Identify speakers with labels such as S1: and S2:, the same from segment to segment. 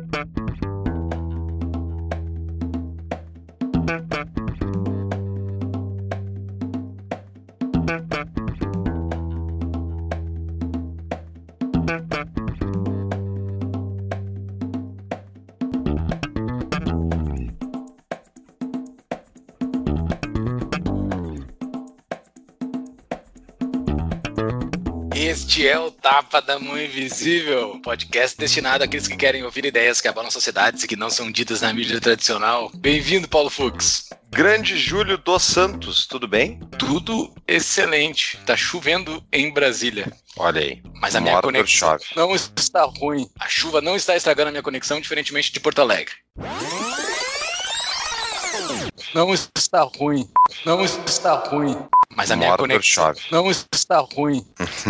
S1: Música Este é o Tapa da Mão Invisível, podcast destinado àqueles que querem ouvir ideias que abalam sociedades e que não são ditas na mídia tradicional. Bem-vindo, Paulo Fux.
S2: Grande Júlio dos Santos, tudo bem?
S1: Tudo excelente. Tá chovendo em Brasília.
S2: Olha aí.
S1: Mas a minha conexão não está ruim. A chuva não está estragando a minha conexão, diferentemente de Porto Alegre. Não está ruim. Não está ruim. Mas a minha conexão não está ruim.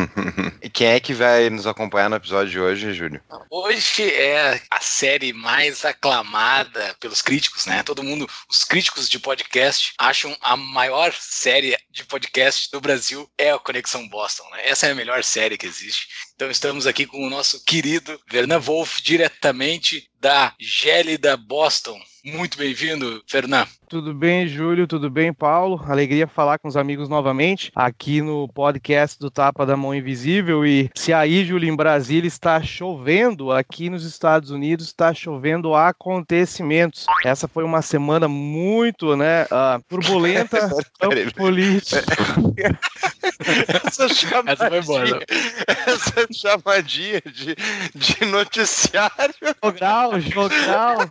S2: e quem é que vai nos acompanhar no episódio de hoje, Júlio?
S1: Hoje é a série mais aclamada pelos críticos, né? Todo mundo, os críticos de podcast, acham a maior série de podcast do Brasil é a Conexão Boston, né? Essa é a melhor série que existe. Então estamos aqui com o nosso querido Vernan Wolf, diretamente da gélida Boston. Muito bem-vindo, Fernando.
S3: Tudo bem, Júlio? Tudo bem, Paulo? Alegria falar com os amigos novamente aqui no podcast do Tapa da Mão Invisível. E se aí, Júlio, em Brasília está chovendo, aqui nos Estados Unidos está chovendo acontecimentos. Essa foi uma semana muito, né, uh, turbulenta, política.
S2: essa essa foi boa, não? essa chamadinha de, de noticiário.
S3: Jogral, jogral.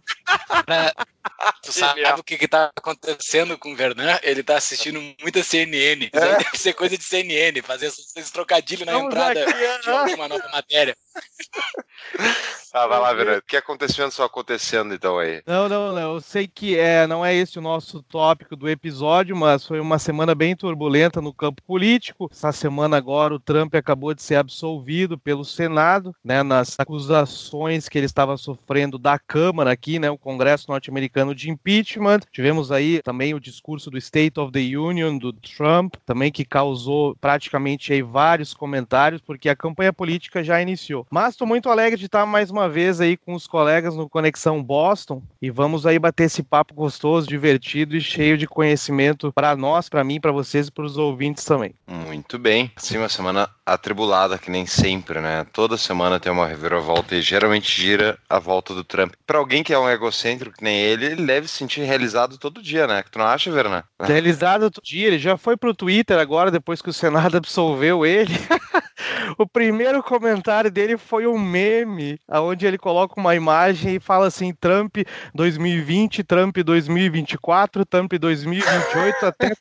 S1: Tu sabe o que, que tá acontecendo com o Vernan? Ele tá assistindo muita CNN. Isso é? deve ser coisa de CNN, fazer esses trocadilhos na Vamos entrada aqui, de alguma nova matéria.
S2: Ah, vai lá, Verão. O que acontecendo só acontecendo então aí?
S3: Não, não, não. Eu sei que é, não é esse o nosso tópico do episódio, mas foi uma semana bem turbulenta no campo político. Essa semana agora o Trump acabou de ser absolvido pelo Senado, né, nas acusações que ele estava sofrendo da Câmara aqui, né, o Congresso norte-americano de impeachment. Tivemos aí também o discurso do State of the Union do Trump, também que causou praticamente aí vários comentários, porque a campanha política já iniciou. Mas estou muito alegre de estar mais uma uma vez aí com os colegas no Conexão Boston e vamos aí bater esse papo gostoso, divertido e cheio de conhecimento para nós, para mim, para vocês e para os ouvintes também.
S2: Muito bem. Sim, uma semana atribulada, que nem sempre, né? Toda semana tem uma reviravolta e geralmente gira a volta do Trump. Para alguém que é um egocêntrico que nem ele, ele deve se sentir realizado todo dia, né? Tu não acha, Verna?
S3: Realizado todo dia. Ele já foi pro Twitter agora, depois que o Senado absolveu ele. o primeiro comentário dele foi um meme, onde ele coloca uma imagem e fala assim: Trump 2020, Trump 2024, Trump 2028, até,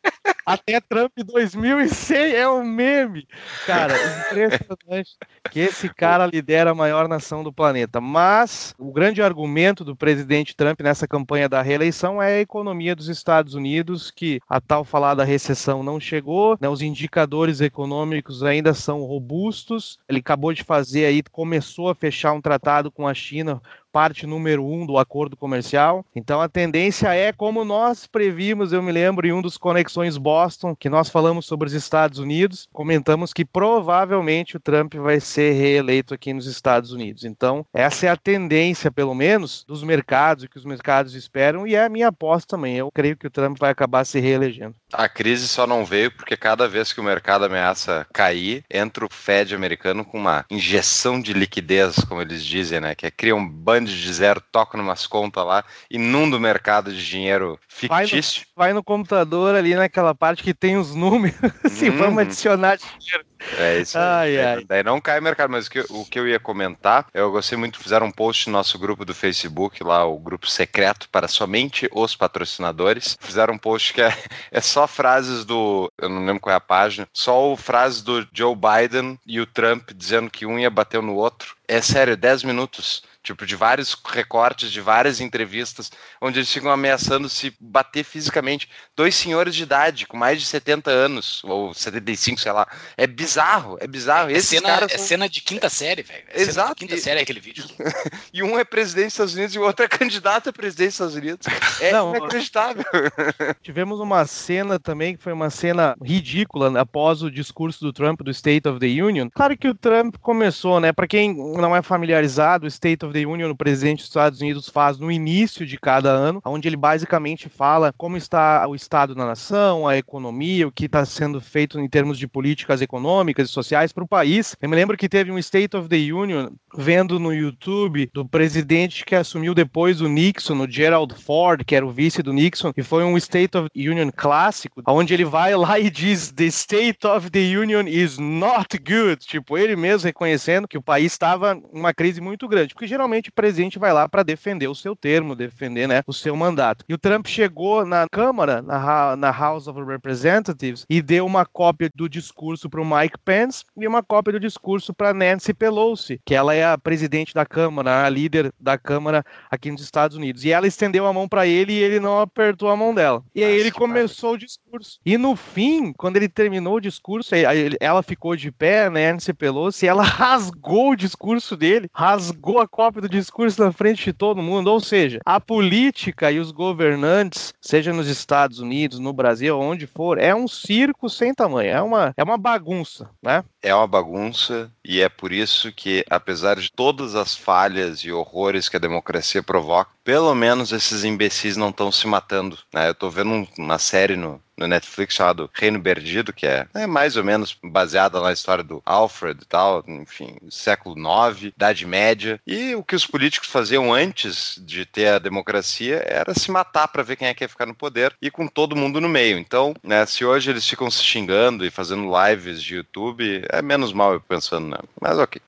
S3: até Trump 2100 é um meme. Cara, impressionante que esse cara lidera a maior nação do planeta. Mas o grande argumento do presidente Trump nessa campanha da reeleição é a economia dos Estados Unidos, que a tal falar da recessão não chegou, né, os indicadores econômicos ainda são robustos. Ele acabou de fazer aí, começou a fechar um tratado com a China parte número um do acordo comercial. Então a tendência é, como nós previmos, eu me lembro em um dos Conexões Boston, que nós falamos sobre os Estados Unidos, comentamos que provavelmente o Trump vai ser reeleito aqui nos Estados Unidos. Então, essa é a tendência, pelo menos, dos mercados, e que os mercados esperam, e é a minha aposta também. Eu creio que o Trump vai acabar se reelegendo.
S2: A crise só não veio porque cada vez que o mercado ameaça cair, entra o Fed americano com uma injeção de liquidez, como eles dizem, né? Que é cria um band de zero, toca numas contas lá, inunda o mercado de dinheiro fictício.
S3: Vai no, vai no computador ali naquela parte que tem os números, se uhum. vamos adicionar dinheiro.
S2: É isso aí. Ai. Daí não cai mercado, mas o que, o que eu ia comentar, eu gostei muito, fizeram um post no nosso grupo do Facebook, lá, o grupo secreto para somente os patrocinadores. Fizeram um post que é, é só frases do. Eu não lembro qual é a página, só frases do Joe Biden e o Trump dizendo que um ia bater no outro. É sério, 10 minutos tipo, de vários recortes, de várias entrevistas, onde eles ficam ameaçando se bater fisicamente. Dois senhores de idade, com mais de 70 anos, ou 75, sei lá. É bizarro, é bizarro.
S1: É cena, é são... cena de quinta série, velho. É
S2: Exato.
S1: quinta e... série aquele vídeo.
S2: e um é presidente dos Estados Unidos e o outro é candidato a presidente dos Estados Unidos. É Não, inacreditável.
S3: Tivemos uma cena também, que foi uma cena ridícula, né, após o discurso do Trump do State of the Union. Claro que o Trump começou, né? Para quem não é familiarizado, o State of the the Union, o presidente dos Estados Unidos faz no início de cada ano, onde ele basicamente fala como está o estado da nação, a economia, o que está sendo feito em termos de políticas econômicas e sociais para o país. Eu me lembro que teve um State of the Union vendo no YouTube do presidente que assumiu depois do Nixon, o Gerald Ford, que era o vice do Nixon, e foi um State of the Union clássico, onde ele vai lá e diz: The State of the Union is not good. Tipo, ele mesmo reconhecendo que o país estava em uma crise muito grande, porque o presidente vai lá para defender o seu termo, defender né, o seu mandato. E o Trump chegou na Câmara, na, na House of Representatives, e deu uma cópia do discurso para o Mike Pence e uma cópia do discurso para Nancy Pelosi, que ela é a presidente da Câmara, a líder da Câmara aqui nos Estados Unidos. E ela estendeu a mão para ele e ele não apertou a mão dela. E aí ele começou o discurso. E no fim, quando ele terminou o discurso, ela ficou de pé, né, Nancy Pelosi, ela rasgou o discurso dele, rasgou a cópia do discurso na frente de todo mundo. Ou seja, a política e os governantes, seja nos Estados Unidos, no Brasil, onde for, é um circo sem tamanho, é uma, é uma bagunça, né?
S2: É uma bagunça e é por isso que, apesar de todas as falhas e horrores que a democracia provoca, pelo menos esses imbecis não estão se matando. Né? Eu estou vendo uma série no, no Netflix chamado Reino Perdido, que é, é, mais ou menos baseada na história do Alfred e tal, enfim, século IX, Idade Média. E o que os políticos faziam antes de ter a democracia era se matar para ver quem é que ia ficar no poder e com todo mundo no meio. Então, né, se hoje eles ficam se xingando e fazendo lives de YouTube, é menos mal eu pensando, né? Mas ok.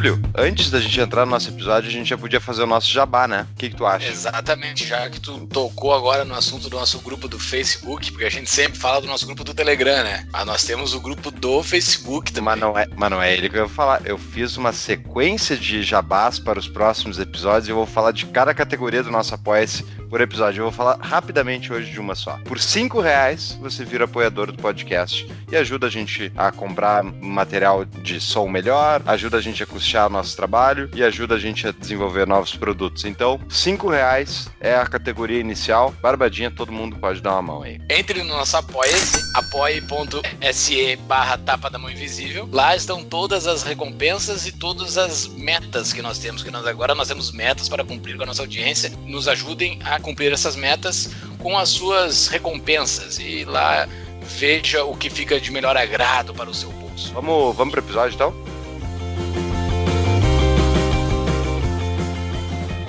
S2: Júlio, antes da gente entrar no nosso episódio, a gente já podia fazer o nosso jabá, né? O que, que tu acha?
S1: Exatamente, já que tu tocou agora no assunto do nosso grupo do Facebook, porque a gente sempre fala do nosso grupo do Telegram, né? Mas nós temos o grupo do Facebook também.
S2: Mas não é, mas não é ele que eu vou falar. Eu fiz uma sequência de jabás para os próximos episódios e eu vou falar de cada categoria do nosso Apoia-se por episódio. Eu vou falar rapidamente hoje de uma só. Por cinco reais, você vira apoiador do podcast e ajuda a gente a comprar material de som melhor, ajuda a gente a custear nosso trabalho e ajuda a gente a desenvolver novos produtos. Então, cinco reais é a categoria inicial. Barbadinha, todo mundo pode dar uma mão aí.
S1: Entre no nosso apoia-se, apoie.se barra tapa da mão invisível. Lá estão todas as recompensas e todas as metas que nós temos, que nós agora nós temos metas para cumprir com a nossa audiência. Nos ajudem a cumprir essas metas com as suas recompensas e lá veja o que fica de melhor agrado para o seu bolso.
S2: Vamos, vamos para o episódio então?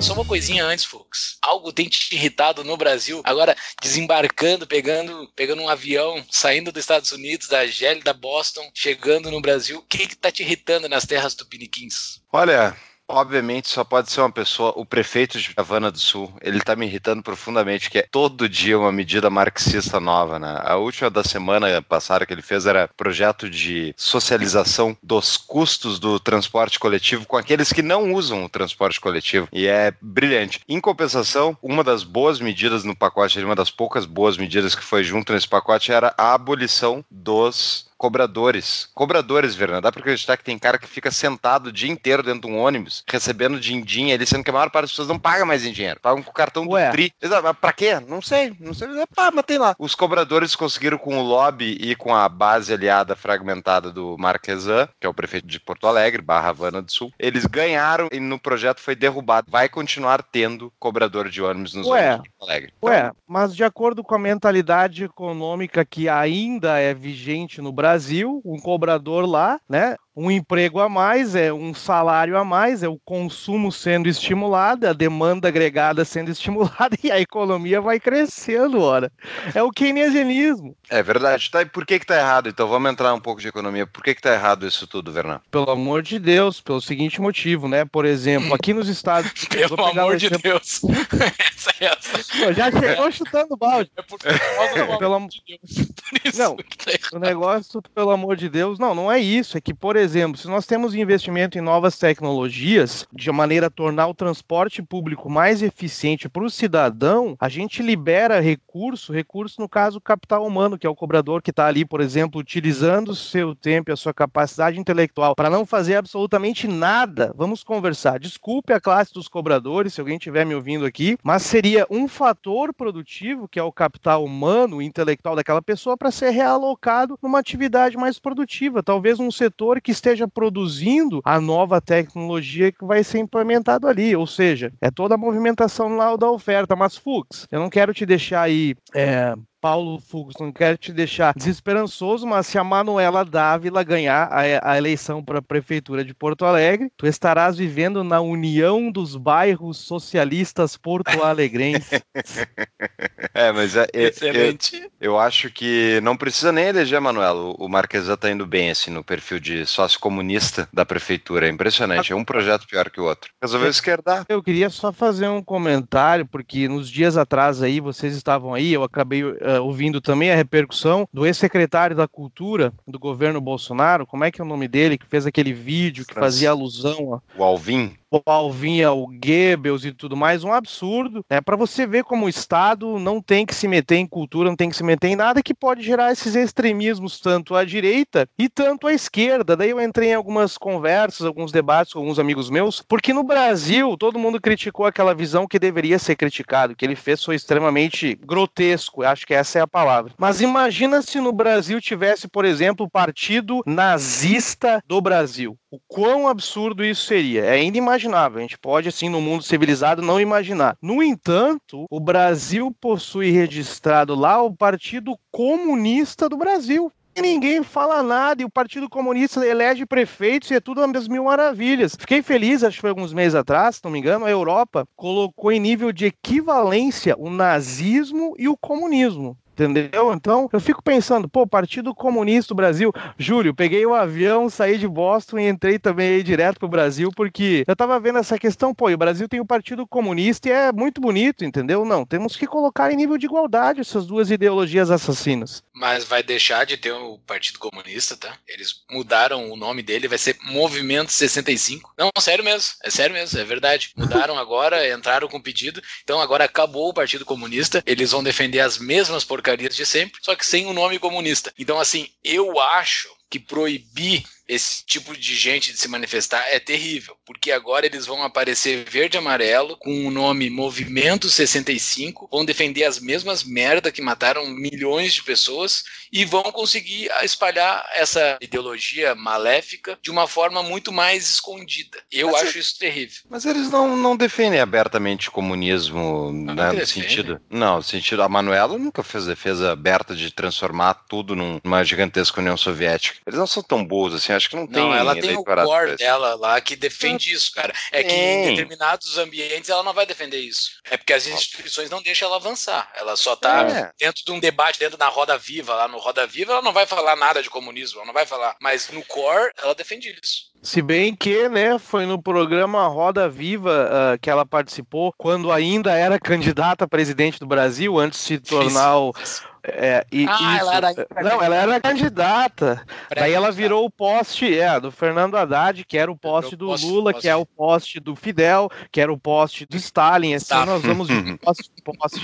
S1: Só uma coisinha antes, Fux. Algo tem te irritado no Brasil, agora desembarcando, pegando, pegando um avião, saindo dos Estados Unidos, da da Boston, chegando no Brasil. O que, que tá te irritando nas terras tupiniquins?
S2: Olha, Obviamente só pode ser uma pessoa, o prefeito de Havana do Sul. Ele tá me irritando profundamente, que é todo dia uma medida marxista nova, né? A última da semana passada que ele fez era projeto de socialização dos custos do transporte coletivo com aqueles que não usam o transporte coletivo. E é brilhante. Em compensação, uma das boas medidas no pacote, uma das poucas boas medidas que foi junto nesse pacote era a abolição dos cobradores. Cobradores, Verna. Dá pra acreditar que tem cara que fica sentado o dia inteiro dentro de um ônibus, recebendo din-din ali, sendo que a maior parte das pessoas não paga mais em dinheiro. Pagam com o cartão Ué. do TRI. Pra quê? Não sei. Não sei. Pá, mas tem lá. Os cobradores conseguiram com o lobby e com a base aliada fragmentada do Marquesan, que é o prefeito de Porto Alegre, barra Havana do Sul. Eles ganharam e no projeto foi derrubado. Vai continuar tendo cobrador de ônibus nos
S3: Ué.
S2: ônibus de Porto Alegre.
S3: Ué, mas de acordo com a mentalidade econômica que ainda é vigente no Brasil, Brasil, um cobrador lá, né? Um emprego a mais, é um salário a mais, é o consumo sendo estimulado, a demanda agregada sendo estimulada e a economia vai crescendo, ora. É o keynesianismo.
S2: É verdade. Tá, e por que que tá errado? Então vamos entrar um pouco de economia. Por que que tá errado isso tudo, Vernan?
S3: Pelo amor de Deus, pelo seguinte motivo, né? Por exemplo, aqui nos Estados
S1: Unidos... pelo amor de Deus. essa é essa.
S3: Pô, já chegou chutando balde. É pelo amor de Deus. Não, tá o negócio, pelo amor de Deus, não, não é isso. É que, por exemplo, se nós temos investimento em novas tecnologias, de maneira a tornar o transporte público mais eficiente para o cidadão, a gente libera recurso, recurso no caso capital humano, que é o cobrador que está ali, por exemplo, utilizando o seu tempo e a sua capacidade intelectual para não fazer absolutamente nada. Vamos conversar. Desculpe a classe dos cobradores, se alguém estiver me ouvindo aqui, mas seria um fator produtivo, que é o capital humano, intelectual daquela pessoa, para ser realocado numa atividade mais produtiva. Talvez um setor que esteja produzindo a nova tecnologia que vai ser implementado ali. Ou seja, é toda a movimentação lá da oferta. Mas, Fux, eu não quero te deixar aí é, Paulo Fugos, não quero te deixar desesperançoso, mas se a Manuela Dávila ganhar a, a eleição para a Prefeitura de Porto Alegre, tu estarás vivendo na união dos bairros socialistas porto-alegrenses.
S2: é, mas é, é, Excelente. Eu, eu, acho que não precisa nem eleger, Manuela. O, o Marquesa está indo bem assim no perfil de sócio comunista da Prefeitura. É impressionante. É um projeto pior que o outro. Resolveu esquerdar.
S3: Eu queria só fazer um comentário, porque nos dias atrás aí, vocês estavam aí, eu acabei uh, ouvindo também a repercussão do ex-secretário da Cultura do governo Bolsonaro, como é que é o nome dele, que fez aquele vídeo que fazia alusão a...
S2: O Alvin?
S3: O Alvin, o Goebbels e tudo mais, um absurdo, né? Para você ver como o Estado não tem que se meter em cultura, não tem que se meter em nada que pode gerar esses extremismos tanto à direita e tanto à esquerda. Daí eu entrei em algumas conversas, alguns debates com alguns amigos meus, porque no Brasil todo mundo criticou aquela visão que deveria ser criticado, que ele fez foi extremamente grotesco, acho que essa é a palavra. Mas imagina se no Brasil tivesse, por exemplo, o Partido Nazista do Brasil. O quão absurdo isso seria? É inimaginável. A gente pode, assim, no mundo civilizado, não imaginar. No entanto, o Brasil possui registrado lá o Partido Comunista do Brasil e ninguém fala nada, e o Partido Comunista elege prefeitos e é tudo das mil maravilhas. Fiquei feliz, acho que foi alguns meses atrás, se não me engano, a Europa colocou em nível de equivalência o nazismo e o comunismo. Entendeu? Então, eu fico pensando, pô, Partido Comunista do Brasil. Júlio, peguei o avião, saí de Boston e entrei também aí direto pro Brasil, porque eu tava vendo essa questão, pô, o Brasil tem o Partido Comunista e é muito bonito, entendeu? Não, temos que colocar em nível de igualdade essas duas ideologias assassinas.
S1: Mas vai deixar de ter o Partido Comunista, tá? Eles mudaram o nome dele, vai ser Movimento 65. Não, sério mesmo, é sério mesmo, é verdade. Mudaram agora, entraram com pedido, então agora acabou o Partido Comunista, eles vão defender as mesmas por porcarias de sempre, só que sem o nome comunista. Então, assim, eu acho que proibir esse tipo de gente de se manifestar é terrível, porque agora eles vão aparecer verde e amarelo com o nome Movimento 65, vão defender as mesmas merda que mataram milhões de pessoas e vão conseguir espalhar essa ideologia maléfica de uma forma muito mais escondida. Eu mas acho é... isso terrível.
S2: Mas eles não, não defendem abertamente o comunismo, não né, no sentido. Não, no sentido a Manuela nunca fez defesa aberta de transformar tudo numa gigantesca União Soviética. Eles não são tão boas assim, acho que não tem.
S1: Não, ela tem o core dela lá que defende isso, cara. É que em determinados ambientes ela não vai defender isso. É porque as instituições não deixam ela avançar. Ela só tá é. dentro de um debate, dentro da Roda Viva, lá no Roda Viva, ela não vai falar nada de comunismo, ela não vai falar. Mas no core, ela defende isso.
S3: Se bem que, né, foi no programa Roda Viva uh, que ela participou quando ainda era candidata a presidente do Brasil, antes de se tornar o, é, e, ah, isso, ela era não, ela era candidata. Daí ela virou o poste é, do Fernando Haddad, que era o poste do poste, Lula, poste. que é o poste do Fidel, que era o poste do Stalin. Assim, tá. nós vamos de poste, poste.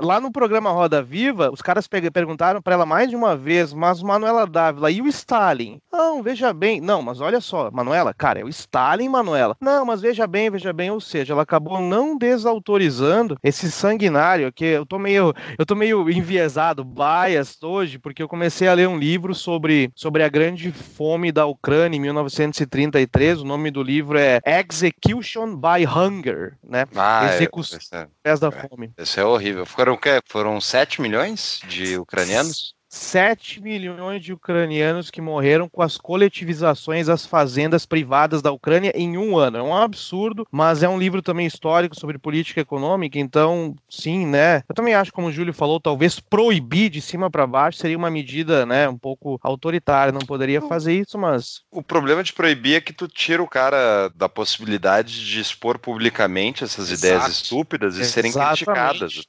S3: Lá no programa Roda Viva, os caras perguntaram para ela mais de uma vez, mas Manuela Dávila e o Stalin? Não, veja bem. Não, mas olha só, Manuela, cara, é o Stalin, Manuela. Não, mas veja bem, veja bem. Ou seja, ela acabou não desautorizando esse sanguinário, que eu tô meio, eu tô meio enviesado, bias hoje, porque eu comecei a ler um livro sobre, sobre a grande fome da Ucrânia em 1933. O nome do livro é Execution by Hunger, né?
S2: Ah, é, Execução
S3: é, da fome.
S2: Isso é horrível. Foram o quê? Foram 7 milhões de ucranianos?
S3: 7 milhões de ucranianos que morreram com as coletivizações das fazendas privadas da Ucrânia em um ano. É um absurdo, mas é um livro também histórico sobre política econômica, então, sim, né? Eu também acho, como o Júlio falou, talvez proibir de cima para baixo seria uma medida, né, um pouco autoritária, não poderia fazer isso, mas...
S2: O problema de proibir é que tu tira o cara da possibilidade de expor publicamente essas Exato. ideias estúpidas e Exatamente. serem criticadas.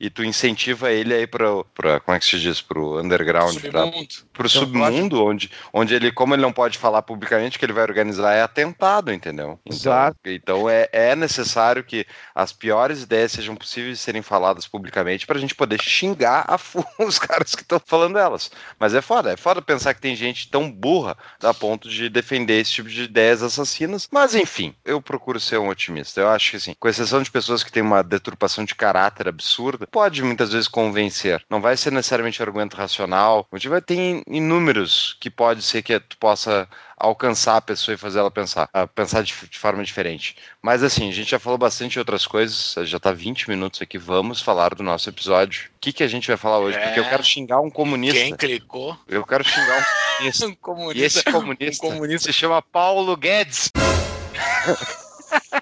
S2: E tu incentiva ele aí para, como é que se diz, pro underground. Pro submundo, onde, onde ele, como ele não pode falar publicamente que ele vai organizar, é atentado, entendeu? Então, Exato. Então é, é necessário que as piores ideias sejam possíveis de serem faladas publicamente pra gente poder xingar a os caras que estão falando elas. Mas é foda, é foda pensar que tem gente tão burra a ponto de defender esse tipo de ideias assassinas. Mas enfim, eu procuro ser um otimista. Eu acho que assim, com exceção de pessoas que têm uma deturpação de caráter absurda, pode muitas vezes convencer. Não vai ser necessariamente argumento racional. A gente vai ter inúmeros que pode ser que tu possa alcançar a pessoa e fazer ela pensar, pensar de, de, forma diferente. Mas assim, a gente já falou bastante de outras coisas, já tá 20 minutos aqui, vamos falar do nosso episódio. O que, que a gente vai falar hoje? É... Porque eu quero xingar um comunista.
S1: Quem clicou?
S2: Eu quero xingar um comunista. um comunista. E esse comunista, um comunista se chama Paulo Guedes.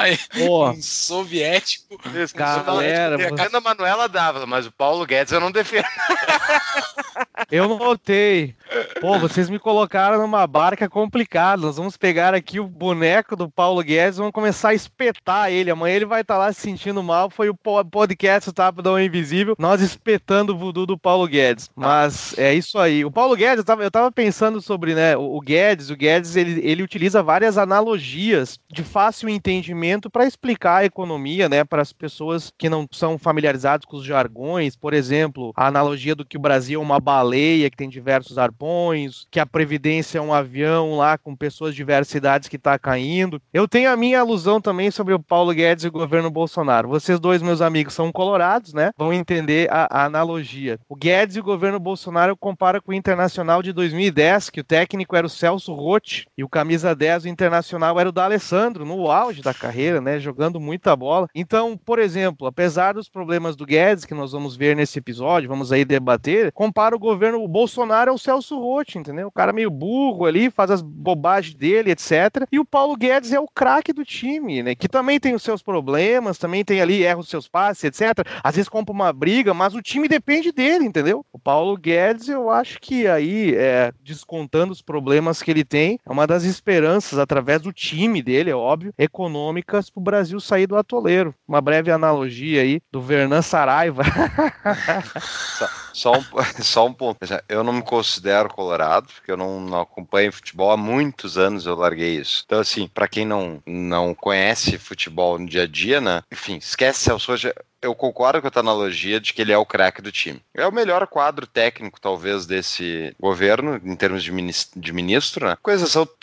S1: Aí, um soviético.
S3: Isso, galera.
S2: A Ana Manuela dava, mas o Paulo Guedes eu não defendo.
S3: Eu notei. Pô, vocês me colocaram numa barca complicada. Nós vamos pegar aqui o boneco do Paulo Guedes e vamos começar a espetar ele. Amanhã ele vai estar tá lá se sentindo mal. Foi o podcast Tapa da Invisível, nós espetando o voodoo do Paulo Guedes. Mas é isso aí. O Paulo Guedes, eu tava, eu tava pensando sobre, né, o Guedes. O Guedes, ele, ele utiliza várias analogias de fácil entendimento para explicar a economia, né, para as pessoas que não são familiarizadas com os jargões. Por exemplo, a analogia do que o Brasil é uma baleia que tem diversos arpões, que a Previdência é um avião lá com pessoas de diversas idades que está caindo. Eu tenho a minha alusão também sobre o Paulo Guedes e o governo Bolsonaro. Vocês dois, meus amigos, são colorados, né? Vão entender a, a analogia. O Guedes e o governo Bolsonaro eu comparo com o Internacional de 2010, que o técnico era o Celso Rotti e o camisa 10 o Internacional era o D'Alessandro, no auge auge da carreira, né? Jogando muita bola. Então, por exemplo, apesar dos problemas do Guedes, que nós vamos ver nesse episódio, vamos aí debater, compara o governo Bolsonaro ao Celso Rotti, entendeu? O cara meio burro ali, faz as bobagens dele, etc. E o Paulo Guedes é o craque do time, né? Que também tem os seus problemas, também tem ali, erra os seus passes, etc. Às vezes compra uma briga, mas o time depende dele, entendeu? O Paulo Guedes, eu acho que aí, é, descontando os problemas que ele tem, é uma das esperanças, através do time dele, é óbvio, econômico econômicas para o Brasil sair do atoleiro. Uma breve analogia aí do Vernan Saraiva.
S2: só, um, só um ponto. Eu não me considero colorado, porque eu não, não acompanho futebol há muitos anos, eu larguei isso. Então, assim, para quem não, não conhece futebol no dia a dia, né? Enfim, esquece Celso hoje eu concordo com a tua analogia de que ele é o craque do time. É o melhor quadro técnico, talvez, desse governo, em termos de ministro, de ministro né?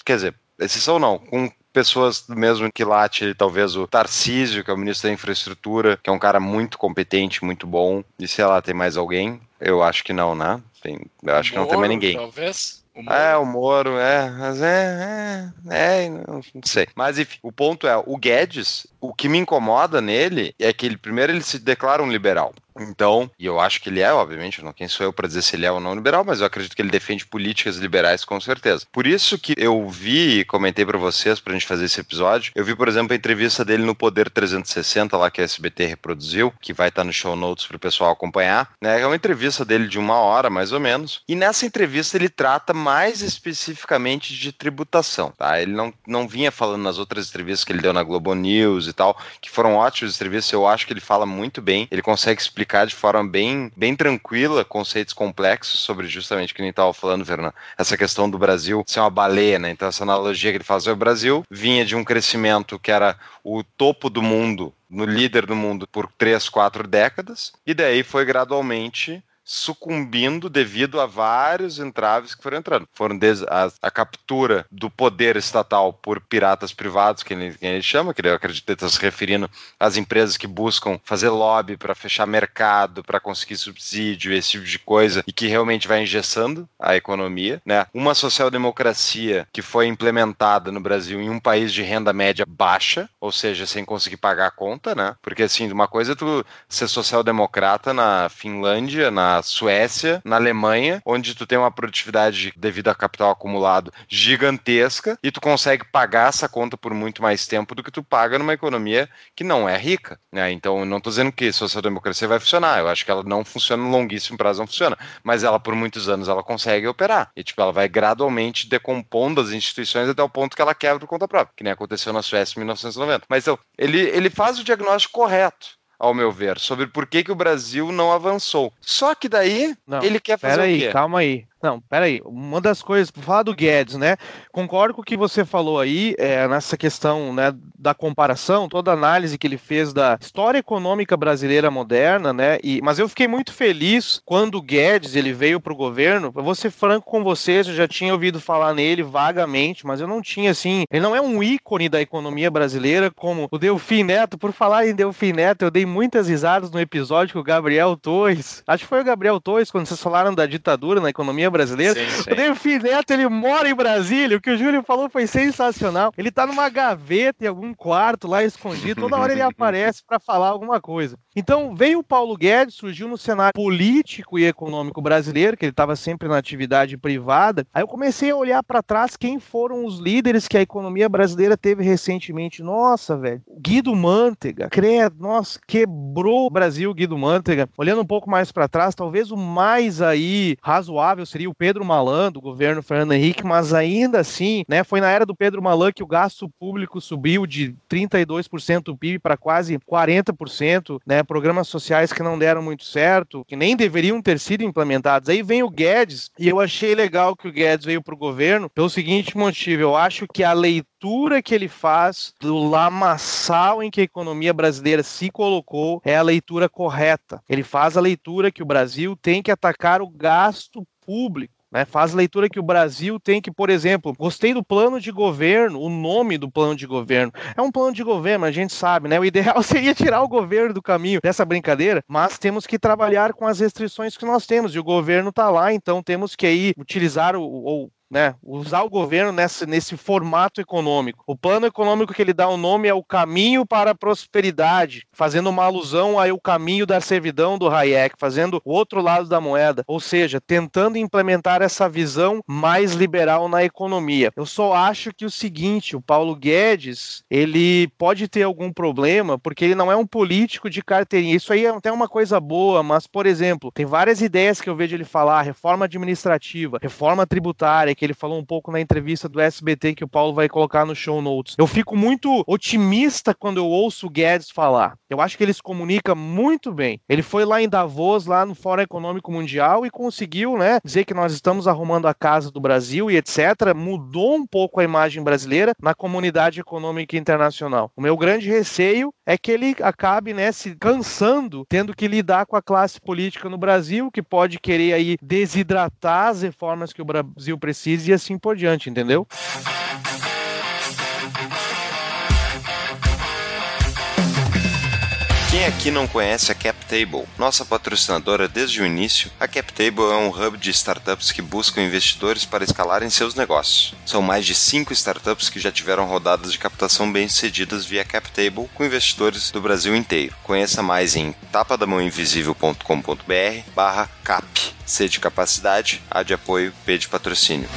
S2: Quer dizer, exceção não, com pessoas do mesmo quilate, talvez o Tarcísio, que é o ministro da Infraestrutura, que é um cara muito competente, muito bom. E sei lá, tem mais alguém? Eu acho que não, né? Tem, eu acho Moro, que não tem mais ninguém.
S1: Talvez.
S2: O é, o Moro, é, mas é, é, é, não sei. Mas enfim, o ponto é, o Guedes, o que me incomoda nele é que ele, primeiro, ele se declara um liberal. Então, e eu acho que ele é, obviamente, não quem sou eu para dizer se ele é ou não liberal, mas eu acredito que ele defende políticas liberais com certeza. Por isso que eu vi e comentei para vocês pra gente fazer esse episódio, eu vi, por exemplo, a entrevista dele no Poder 360 lá que a SBT reproduziu, que vai estar tá no show notes pro pessoal acompanhar, né? É uma entrevista dele de uma hora, mais ou menos. E nessa entrevista ele trata mais especificamente de tributação, tá? Ele não, não vinha falando nas outras entrevistas que ele deu na Globo News e tal, que foram ótimas entrevistas, eu acho que ele fala muito bem, ele consegue explicar explicar de forma bem, bem tranquila conceitos complexos sobre justamente que gente estava falando, Fernando. Essa questão do Brasil ser uma baleia, né? Então, essa analogia que ele faz, o Brasil vinha de um crescimento que era o topo do mundo, no líder do mundo por três, quatro décadas, e daí foi gradualmente sucumbindo devido a vários entraves que foram entrando. Foram desde a, a captura do poder estatal por piratas privados, que ele, que ele chama, que ele acredita estar se referindo às empresas que buscam fazer lobby para fechar mercado, para conseguir subsídio, esse tipo de coisa, e que realmente vai engessando a economia. Né? Uma social-democracia que foi implementada no Brasil em um país de renda média baixa, ou seja, sem conseguir pagar a conta, né? Porque assim, uma coisa é tu ser social-democrata na Finlândia, na Suécia, na Alemanha, onde tu tem uma produtividade devido a capital acumulado gigantesca e tu consegue pagar essa conta por muito mais tempo do que tu paga numa economia que não é rica. Né? Então, não estou dizendo que social-democracia vai funcionar, eu acho que ela não funciona no longuíssimo prazo, não funciona, mas ela por muitos anos ela consegue operar e tipo, ela vai gradualmente decompondo as instituições até o ponto que ela quebra por conta própria, que nem aconteceu na Suécia em 1990. Mas então, ele, ele faz o diagnóstico correto ao meu ver, sobre por que, que o Brasil não avançou. Só que daí não, ele quer fazer
S3: o
S2: quê?
S3: Calma aí. Não, peraí. Uma das coisas, por falar do Guedes, né? Concordo com o que você falou aí, é, nessa questão né, da comparação, toda a análise que ele fez da história econômica brasileira moderna, né? E, mas eu fiquei muito feliz quando o Guedes ele veio para o governo. Eu vou ser franco com vocês, eu já tinha ouvido falar nele vagamente, mas eu não tinha assim. Ele não é um ícone da economia brasileira como o Delfim Neto. Por falar em Delfim Neto, eu dei muitas risadas no episódio com o Gabriel Torres. Acho que foi o Gabriel Torres quando vocês falaram da ditadura na economia economia brasileira. Sim, sim. O Delfim Neto, ele mora em Brasília. O que o Júlio falou foi sensacional. Ele tá numa gaveta em algum quarto lá escondido. Toda hora ele aparece para falar alguma coisa. Então, veio o Paulo Guedes, surgiu no cenário político e econômico brasileiro, que ele estava sempre na atividade privada. Aí eu comecei a olhar para trás quem foram os líderes que a economia brasileira teve recentemente. Nossa, velho. Guido Mantega, credo, nossa, quebrou o Brasil, Guido Mantega. Olhando um pouco mais para trás, talvez o mais aí razoável seria o Pedro Malan, do governo Fernando Henrique, mas ainda assim, né, foi na era do Pedro Malan que o gasto público subiu de 32% do PIB para quase 40%, né, programas sociais que não deram muito certo, que nem deveriam ter sido implementados. Aí vem o Guedes, e eu achei legal que o Guedes veio para o governo pelo seguinte motivo, eu acho que a leitura que ele faz do lamaçal em que a economia brasileira se colocou é a leitura correta. Ele faz a leitura que o Brasil tem que atacar o gasto público. Né, faz leitura que o Brasil tem que, por exemplo, gostei do plano de governo, o nome do plano de governo. É um plano de governo, a gente sabe, né? O ideal seria tirar o governo do caminho dessa brincadeira, mas temos que trabalhar com as restrições que nós temos. E o governo está lá, então temos que aí utilizar o, ou né, usar o governo nesse, nesse formato econômico. O plano econômico que ele dá o nome é o caminho para a prosperidade, fazendo uma alusão ao caminho da servidão do Hayek, fazendo o outro lado da moeda, ou seja, tentando implementar essa visão mais liberal na economia. Eu só acho que o seguinte, o Paulo Guedes, ele pode ter algum problema, porque ele não é um político de carteirinha. Isso aí é até uma coisa boa, mas, por exemplo, tem várias ideias que eu vejo ele falar, reforma administrativa, reforma tributária, que ele falou um pouco na entrevista do SBT que o Paulo vai colocar no show notes. Eu fico muito otimista quando eu ouço o Guedes falar. Eu acho que ele se comunica muito bem. Ele foi lá em Davos, lá no Fórum Econômico Mundial e conseguiu, né, dizer que nós estamos arrumando a casa do Brasil e etc. Mudou um pouco a imagem brasileira na comunidade econômica internacional. O meu grande receio é que ele acabe, né, se cansando, tendo que lidar com a classe política no Brasil, que pode querer aí desidratar as reformas que o Brasil precisa precise e assim por diante, entendeu?
S2: Aqui não conhece a CapTable? Nossa patrocinadora desde o início, a CapTable é um hub de startups que buscam investidores para escalarem seus negócios. São mais de 5 startups que já tiveram rodadas de captação bem-sucedidas via CapTable com investidores do Brasil inteiro. Conheça mais em tapadamãoinvisível.com.br barra cap. C de capacidade, A de apoio, P de patrocínio.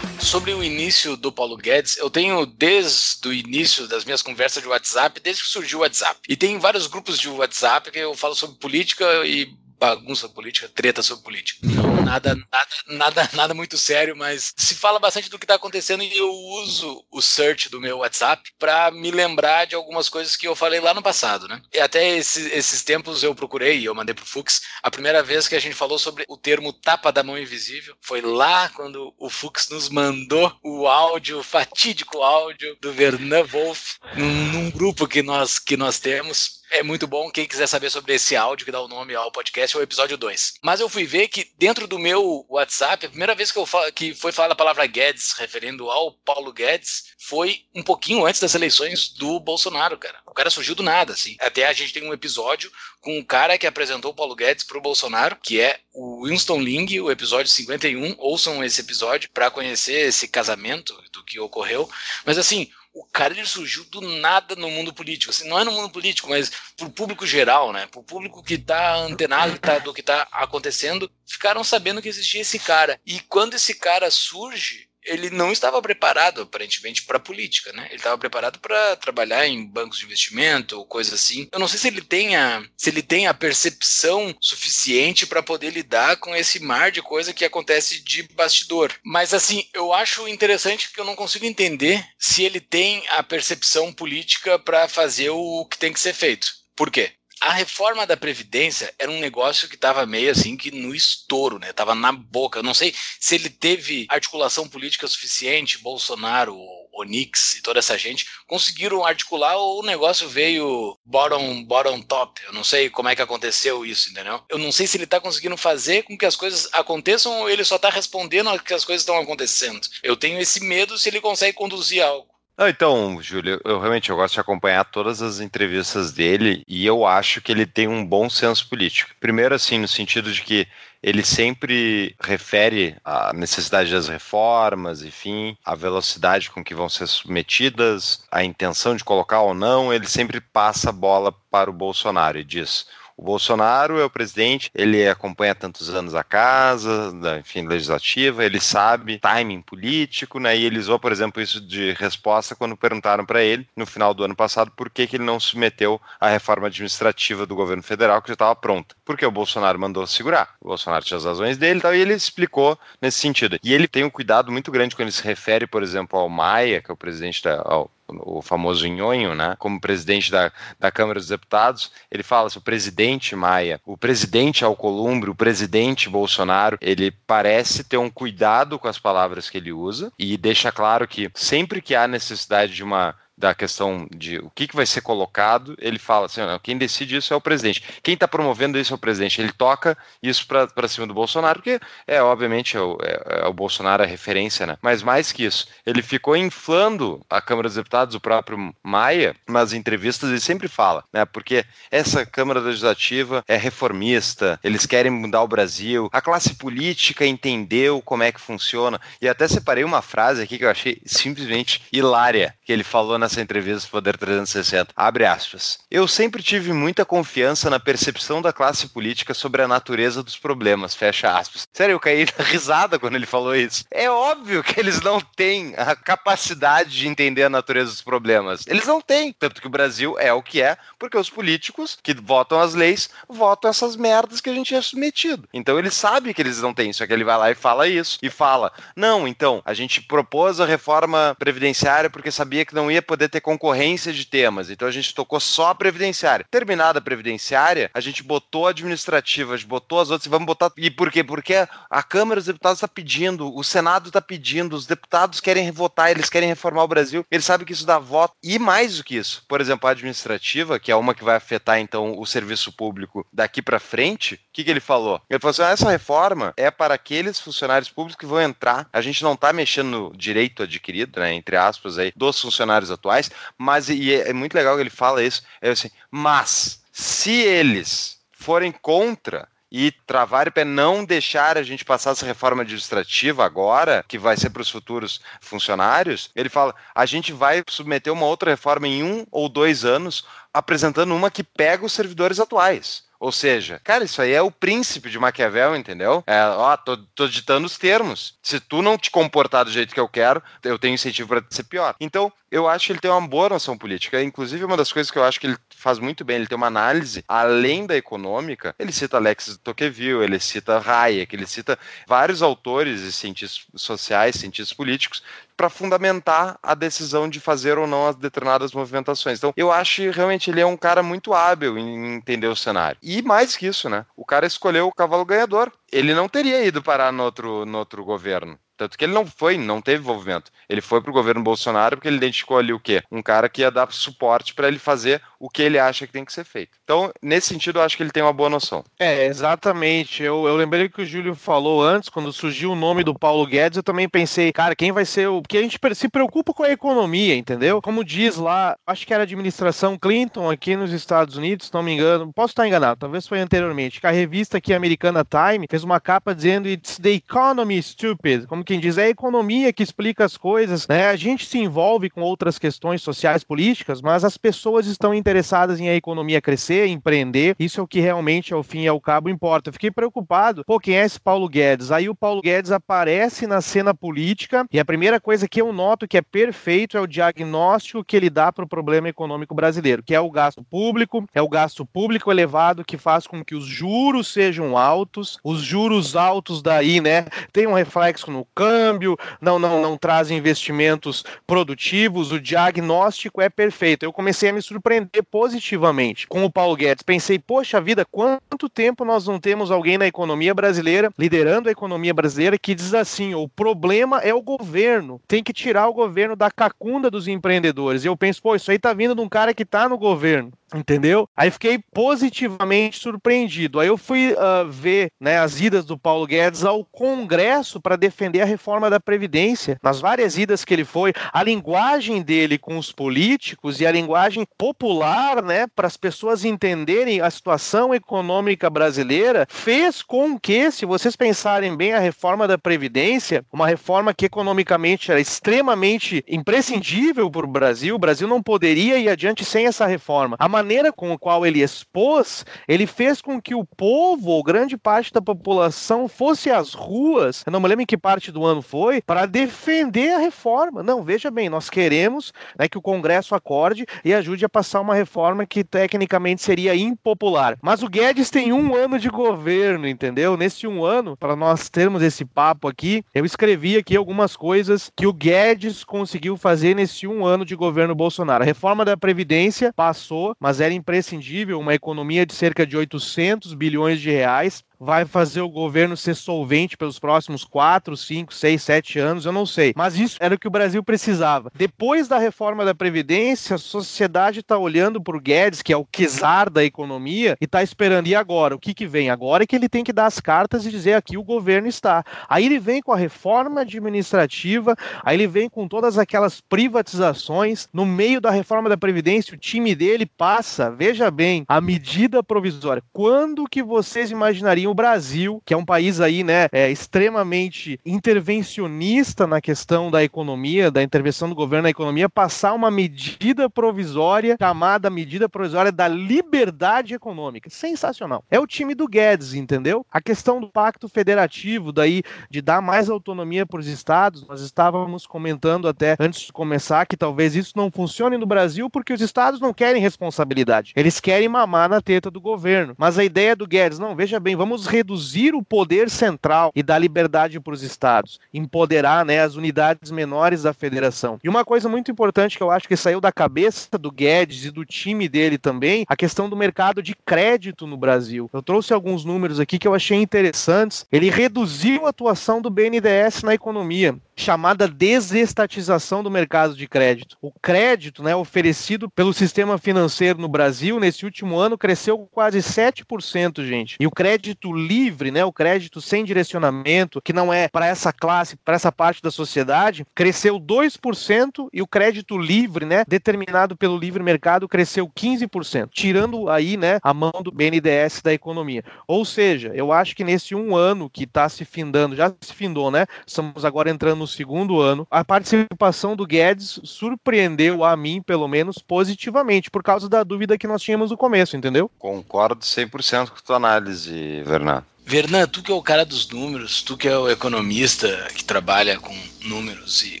S1: Sobre o início do Paulo Guedes, eu tenho desde o início das minhas conversas de WhatsApp, desde que surgiu o WhatsApp. E tem vários grupos de WhatsApp que eu falo sobre política e bagunça política, treta sobre política. Não, nada, nada, nada, nada muito sério, mas se fala bastante do que está acontecendo e eu uso o search do meu WhatsApp para me lembrar de algumas coisas que eu falei lá no passado, né? E até esses, esses tempos eu procurei, eu mandei pro Fux, a primeira vez que a gente falou sobre o termo tapa da mão invisível foi lá quando o Fux nos mandou o áudio, o fatídico áudio do Vernan Wolf, num, num grupo que nós, que nós temos é muito bom. Quem quiser saber sobre esse áudio que dá o nome ao podcast é o episódio 2. Mas eu fui ver que dentro do meu WhatsApp, a primeira vez que, eu falo, que foi falada a palavra Guedes, referindo ao Paulo Guedes, foi um pouquinho antes das eleições do Bolsonaro, cara. O cara surgiu do nada, assim. Até a gente tem um episódio com um cara que apresentou o Paulo Guedes pro Bolsonaro, que é o Winston Ling, o episódio 51. Ouçam esse episódio para conhecer esse casamento do que ocorreu. Mas assim, o cara ele surgiu do nada no mundo político. Assim, não é no mundo político, mas pro público geral, né? Pro público que tá antenado tá, do que tá acontecendo, ficaram sabendo que existia esse cara. E quando esse cara surge, ele não estava preparado, aparentemente, para política, né? Ele estava preparado para trabalhar em bancos de investimento, coisa assim. Eu não sei se ele tenha, se ele tem a percepção suficiente para poder lidar com esse mar de coisa que acontece de bastidor. Mas assim, eu acho interessante que eu não consigo entender se ele tem a percepção política para fazer o que tem que ser feito. Por quê? A reforma da Previdência era um negócio que estava meio assim que no estouro, né? Tava na boca. Eu não sei se ele teve articulação política suficiente, Bolsonaro, Onix e toda essa gente conseguiram articular ou o negócio veio bottom, bottom top. Eu não sei como é que aconteceu isso, entendeu? Eu não sei se ele está conseguindo fazer com que as coisas aconteçam ou ele só está respondendo a que as coisas estão acontecendo. Eu tenho esse medo se ele consegue conduzir algo.
S2: Não, então, Júlio, eu realmente eu gosto de acompanhar todas as entrevistas dele e eu acho que ele tem um bom senso político. Primeiro, assim, no sentido de que ele sempre refere a necessidade das reformas, enfim, a velocidade com que vão ser submetidas, a intenção de colocar ou não, ele sempre passa a bola para o Bolsonaro e diz: o Bolsonaro é o presidente, ele acompanha tantos anos a casa, enfim, legislativa, ele sabe timing político, né? E ele usou, por exemplo, isso de resposta quando perguntaram para ele, no final do ano passado, por que, que ele não submeteu a reforma administrativa do governo federal, que já estava pronta. Porque o Bolsonaro mandou segurar. O Bolsonaro tinha as razões dele e ele explicou nesse sentido. E ele tem um cuidado muito grande quando ele se refere, por exemplo, ao Maia, que é o presidente da, ao o famoso Nhonho, né, como presidente da, da Câmara dos Deputados, ele fala assim, o presidente Maia, o presidente Alcolumbre, o presidente Bolsonaro, ele parece ter um cuidado com as palavras que ele usa e deixa claro que sempre que há necessidade de uma da questão de o que, que vai ser colocado, ele fala assim: quem decide isso é o presidente. Quem está promovendo isso é o presidente. Ele toca isso para cima do Bolsonaro, porque é obviamente é o, é, é o, Bolsonaro a referência, né? Mas mais que isso, ele ficou inflando a Câmara dos Deputados, o próprio Maia, nas entrevistas ele sempre fala, né? Porque essa Câmara Legislativa é reformista, eles querem mudar o Brasil, a classe política entendeu como é que funciona. E até separei uma frase aqui que eu achei simplesmente hilária, que ele falou na nessa entrevista Poder 360. Abre aspas. Eu sempre tive muita confiança na percepção da classe política sobre a natureza dos problemas. Fecha aspas. Sério, eu caí na risada quando ele falou isso. É óbvio que eles não têm a capacidade de entender a natureza dos problemas. Eles não têm. Tanto que o Brasil é o que é, porque os políticos que votam as leis votam essas merdas que a gente é submetido. Então ele sabe que eles não têm, só que ele vai lá e fala isso. E fala: não, então, a gente propôs a reforma previdenciária porque sabia que não ia poder poder ter concorrência de temas. Então a gente tocou só a previdenciária. Terminada a previdenciária, a gente botou a administrativa, a gente botou as outras e vamos botar. E por quê? Porque a Câmara dos Deputados está pedindo, o Senado está pedindo, os deputados querem votar, eles querem reformar o Brasil, eles sabem que isso dá voto. E mais do que isso, por exemplo, a administrativa, que é uma que vai afetar então o serviço público daqui para frente, que, que ele falou? Ele falou assim: ah, essa reforma é para aqueles funcionários públicos que vão entrar. A gente não está mexendo no direito adquirido, né, entre aspas, aí, dos funcionários atuais mas e é, é muito legal que ele fala isso, é assim, mas se eles forem contra e travar para não deixar a gente passar essa reforma administrativa agora, que vai ser para os futuros funcionários, ele fala: a gente vai submeter uma outra reforma em um ou dois anos, apresentando uma que pega os servidores atuais. Ou seja, cara, isso aí é o príncipe de Maquiavel, entendeu? É, ó, tô, tô ditando os termos. Se tu não te comportar do jeito que eu quero, eu tenho incentivo para ser pior. Então, eu acho que ele tem uma boa noção política. Inclusive, uma das coisas que eu acho que ele faz muito bem, ele tem uma análise além da econômica. Ele cita Alexis Tocqueville, ele cita Hayek, ele cita vários autores e cientistas sociais, cientistas políticos para fundamentar a decisão de fazer ou não as determinadas movimentações. Então, eu acho que realmente ele é um cara muito hábil em entender o cenário. E mais que isso, né? O cara escolheu o cavalo ganhador. Ele não teria ido parar no outro, no outro governo. Tanto que ele não foi, não teve envolvimento. Ele foi pro governo Bolsonaro porque ele identificou ali o quê? Um cara que ia dar suporte para ele fazer o que ele acha que tem que ser feito. Então, nesse sentido, eu acho que ele tem uma boa noção.
S3: É, exatamente. Eu, eu lembrei que o Júlio falou antes, quando surgiu o nome do Paulo Guedes, eu também pensei, cara, quem vai ser o. Porque a gente se preocupa com a economia, entendeu? Como diz lá, acho que era a administração Clinton aqui nos Estados Unidos, se não me engano, posso estar enganado, talvez foi anteriormente, que a revista aqui americana Time fez uma capa dizendo It's the economy stupid. Como quem diz, é a economia que explica as coisas, né? A gente se envolve com outras questões sociais, políticas, mas as pessoas estão interessadas em a economia crescer, empreender. Isso é o que realmente, ao fim e ao cabo, importa. Eu fiquei preocupado. Pô, quem é esse Paulo Guedes? Aí o Paulo Guedes aparece na cena política e a primeira coisa que eu noto que é perfeito é o diagnóstico que ele dá para o problema econômico brasileiro, que é o gasto público, é o gasto público elevado que faz com que os juros sejam altos, os juros altos daí, né, tem um reflexo no câmbio, não, não, não trazem investimentos produtivos, o diagnóstico é perfeito. Eu comecei a me surpreender positivamente com o Paulo Guedes. Pensei, poxa vida, quanto tempo nós não temos alguém na economia brasileira, liderando a economia brasileira, que diz assim: o problema é o governo, tem que tirar o governo da cacunda dos empreendedores. E eu penso, pô, isso aí tá vindo de um cara que tá no governo. Entendeu? Aí fiquei positivamente surpreendido. Aí eu fui uh, ver né, as idas do Paulo Guedes ao Congresso para defender a reforma da Previdência. Nas várias idas que ele foi, a linguagem dele com os políticos e a linguagem popular, né, para as pessoas entenderem a situação econômica brasileira, fez com que, se vocês pensarem bem, a reforma da Previdência, uma reforma que economicamente era extremamente imprescindível para o Brasil, o Brasil não poderia ir adiante sem essa reforma. A maneira com a qual ele expôs, ele fez com que o povo, ou grande parte da população, fosse às ruas, eu não me lembro em que parte do ano foi, para defender a reforma. Não, veja bem, nós queremos né, que o Congresso acorde e ajude a passar uma reforma que tecnicamente seria impopular. Mas o Guedes tem um ano de governo, entendeu? Nesse um ano, para nós termos esse papo aqui, eu escrevi aqui algumas coisas que o Guedes conseguiu fazer nesse um ano de governo Bolsonaro. A reforma da Previdência passou, mas era imprescindível uma economia de cerca de 800 bilhões de reais vai fazer o governo ser solvente pelos próximos 4, 5, 6, 7 anos, eu não sei. Mas isso era o que o Brasil precisava. Depois da reforma da Previdência, a sociedade está olhando para o Guedes, que é o czar da economia, e está esperando. E agora? O que, que vem? Agora é que ele tem que dar as cartas e dizer aqui o governo está. Aí ele vem com a reforma administrativa, aí ele vem com todas aquelas privatizações. No meio da reforma da Previdência, o time dele passa, veja bem, a medida provisória. Quando que vocês imaginariam o Brasil, que é um país aí, né, é, extremamente intervencionista na questão da economia, da intervenção do governo na economia, passar uma medida provisória chamada medida provisória da liberdade econômica. Sensacional. É o time do Guedes, entendeu? A questão do pacto federativo, daí de dar mais autonomia para os estados, nós estávamos comentando até antes de começar que talvez isso não funcione no Brasil porque os estados não querem responsabilidade. Eles querem mamar na teta do governo. Mas a ideia do Guedes, não, veja bem, vamos reduzir o poder central e dar liberdade para os estados, empoderar né, as unidades menores da federação. E uma coisa muito importante que eu acho que saiu da cabeça do Guedes e do time dele também, a questão do mercado de crédito no Brasil. Eu trouxe alguns números aqui que eu achei interessantes. Ele reduziu a atuação do BNDES na economia chamada desestatização do mercado de crédito. O crédito né, oferecido pelo sistema financeiro no Brasil nesse último ano cresceu quase 7%, gente. E o crédito livre, né, o crédito sem direcionamento, que não é para essa classe, para essa parte da sociedade, cresceu 2% e o crédito livre, né, determinado pelo livre mercado, cresceu 15%, tirando aí né, a mão do BNDES da economia. Ou seja, eu acho que nesse um ano que está se findando, já se findou, né? Estamos agora entrando no segundo ano, a participação do Guedes surpreendeu a mim, pelo menos, positivamente, por causa da dúvida que nós tínhamos no começo, entendeu?
S2: Concordo 100% com a tua análise, Vernan.
S1: Vernan, tu que é o cara dos números, tu que é o economista que trabalha com números e.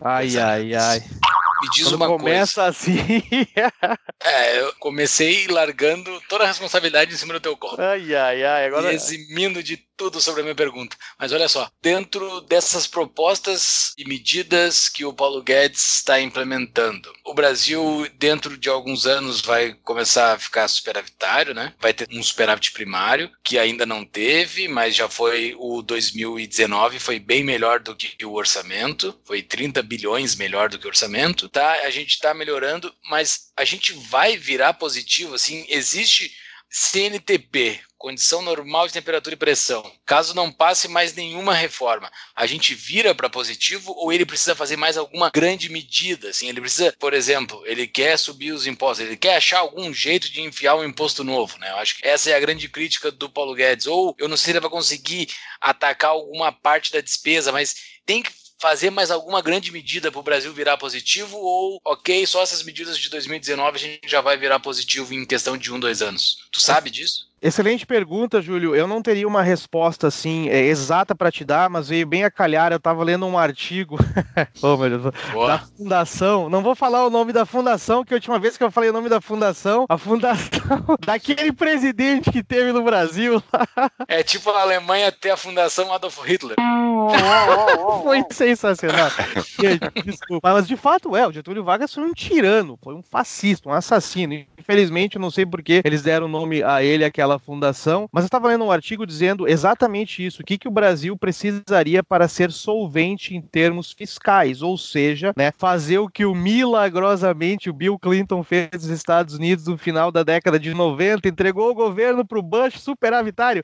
S3: Ai, ai, ai.
S1: Me diz Quando uma
S3: começa
S1: coisa.
S3: assim.
S1: é, eu comecei largando toda a responsabilidade em cima do teu colo.
S3: Ai, ai, ai. Agora...
S1: Eximindo de tudo sobre a minha pergunta. Mas olha só, dentro dessas propostas e medidas que o Paulo Guedes está implementando, o Brasil, dentro de alguns anos, vai começar a ficar superavitário, né? Vai ter um superávit primário, que ainda não teve, mas já foi o 2019, foi bem melhor do que o orçamento, foi 30 bilhões melhor do que o orçamento, tá? A gente está melhorando, mas a gente vai virar positivo, assim, existe CNTP, condição normal de temperatura e pressão. Caso não passe mais nenhuma reforma, a gente vira para positivo ou ele precisa fazer mais alguma grande medida? Assim, ele precisa, por exemplo, ele quer subir os impostos, ele quer achar algum jeito de enfiar um imposto novo, né? Eu acho que essa é a grande crítica do Paulo Guedes. Ou eu não sei se ele vai conseguir atacar alguma parte da despesa, mas tem que fazer mais alguma grande medida para o Brasil virar positivo ou, ok, só essas medidas de 2019 a gente já vai virar positivo em questão de um, dois anos? Tu sabe disso?
S3: Excelente pergunta, Júlio. Eu não teria uma resposta assim é, exata para te dar, mas veio bem a calhar. Eu estava lendo um artigo oh, Deus, da fundação. Não vou falar o nome da fundação, que a última vez que eu falei o nome da fundação, a fundação daquele presidente que teve no Brasil.
S1: é tipo a Alemanha ter a fundação Adolf Hitler.
S3: foi sensacional. Desculpa. Mas de fato é, o Getúlio Vargas foi um tirano, foi um fascista, um assassino. Infelizmente, eu não sei por que eles deram o nome a ele, aquela fundação, mas eu estava lendo um artigo dizendo exatamente isso, o que, que o Brasil precisaria para ser solvente em termos fiscais, ou seja, né, fazer o que o milagrosamente o Bill Clinton fez nos Estados Unidos no final da década de 90, entregou o governo para o Bush superavitário.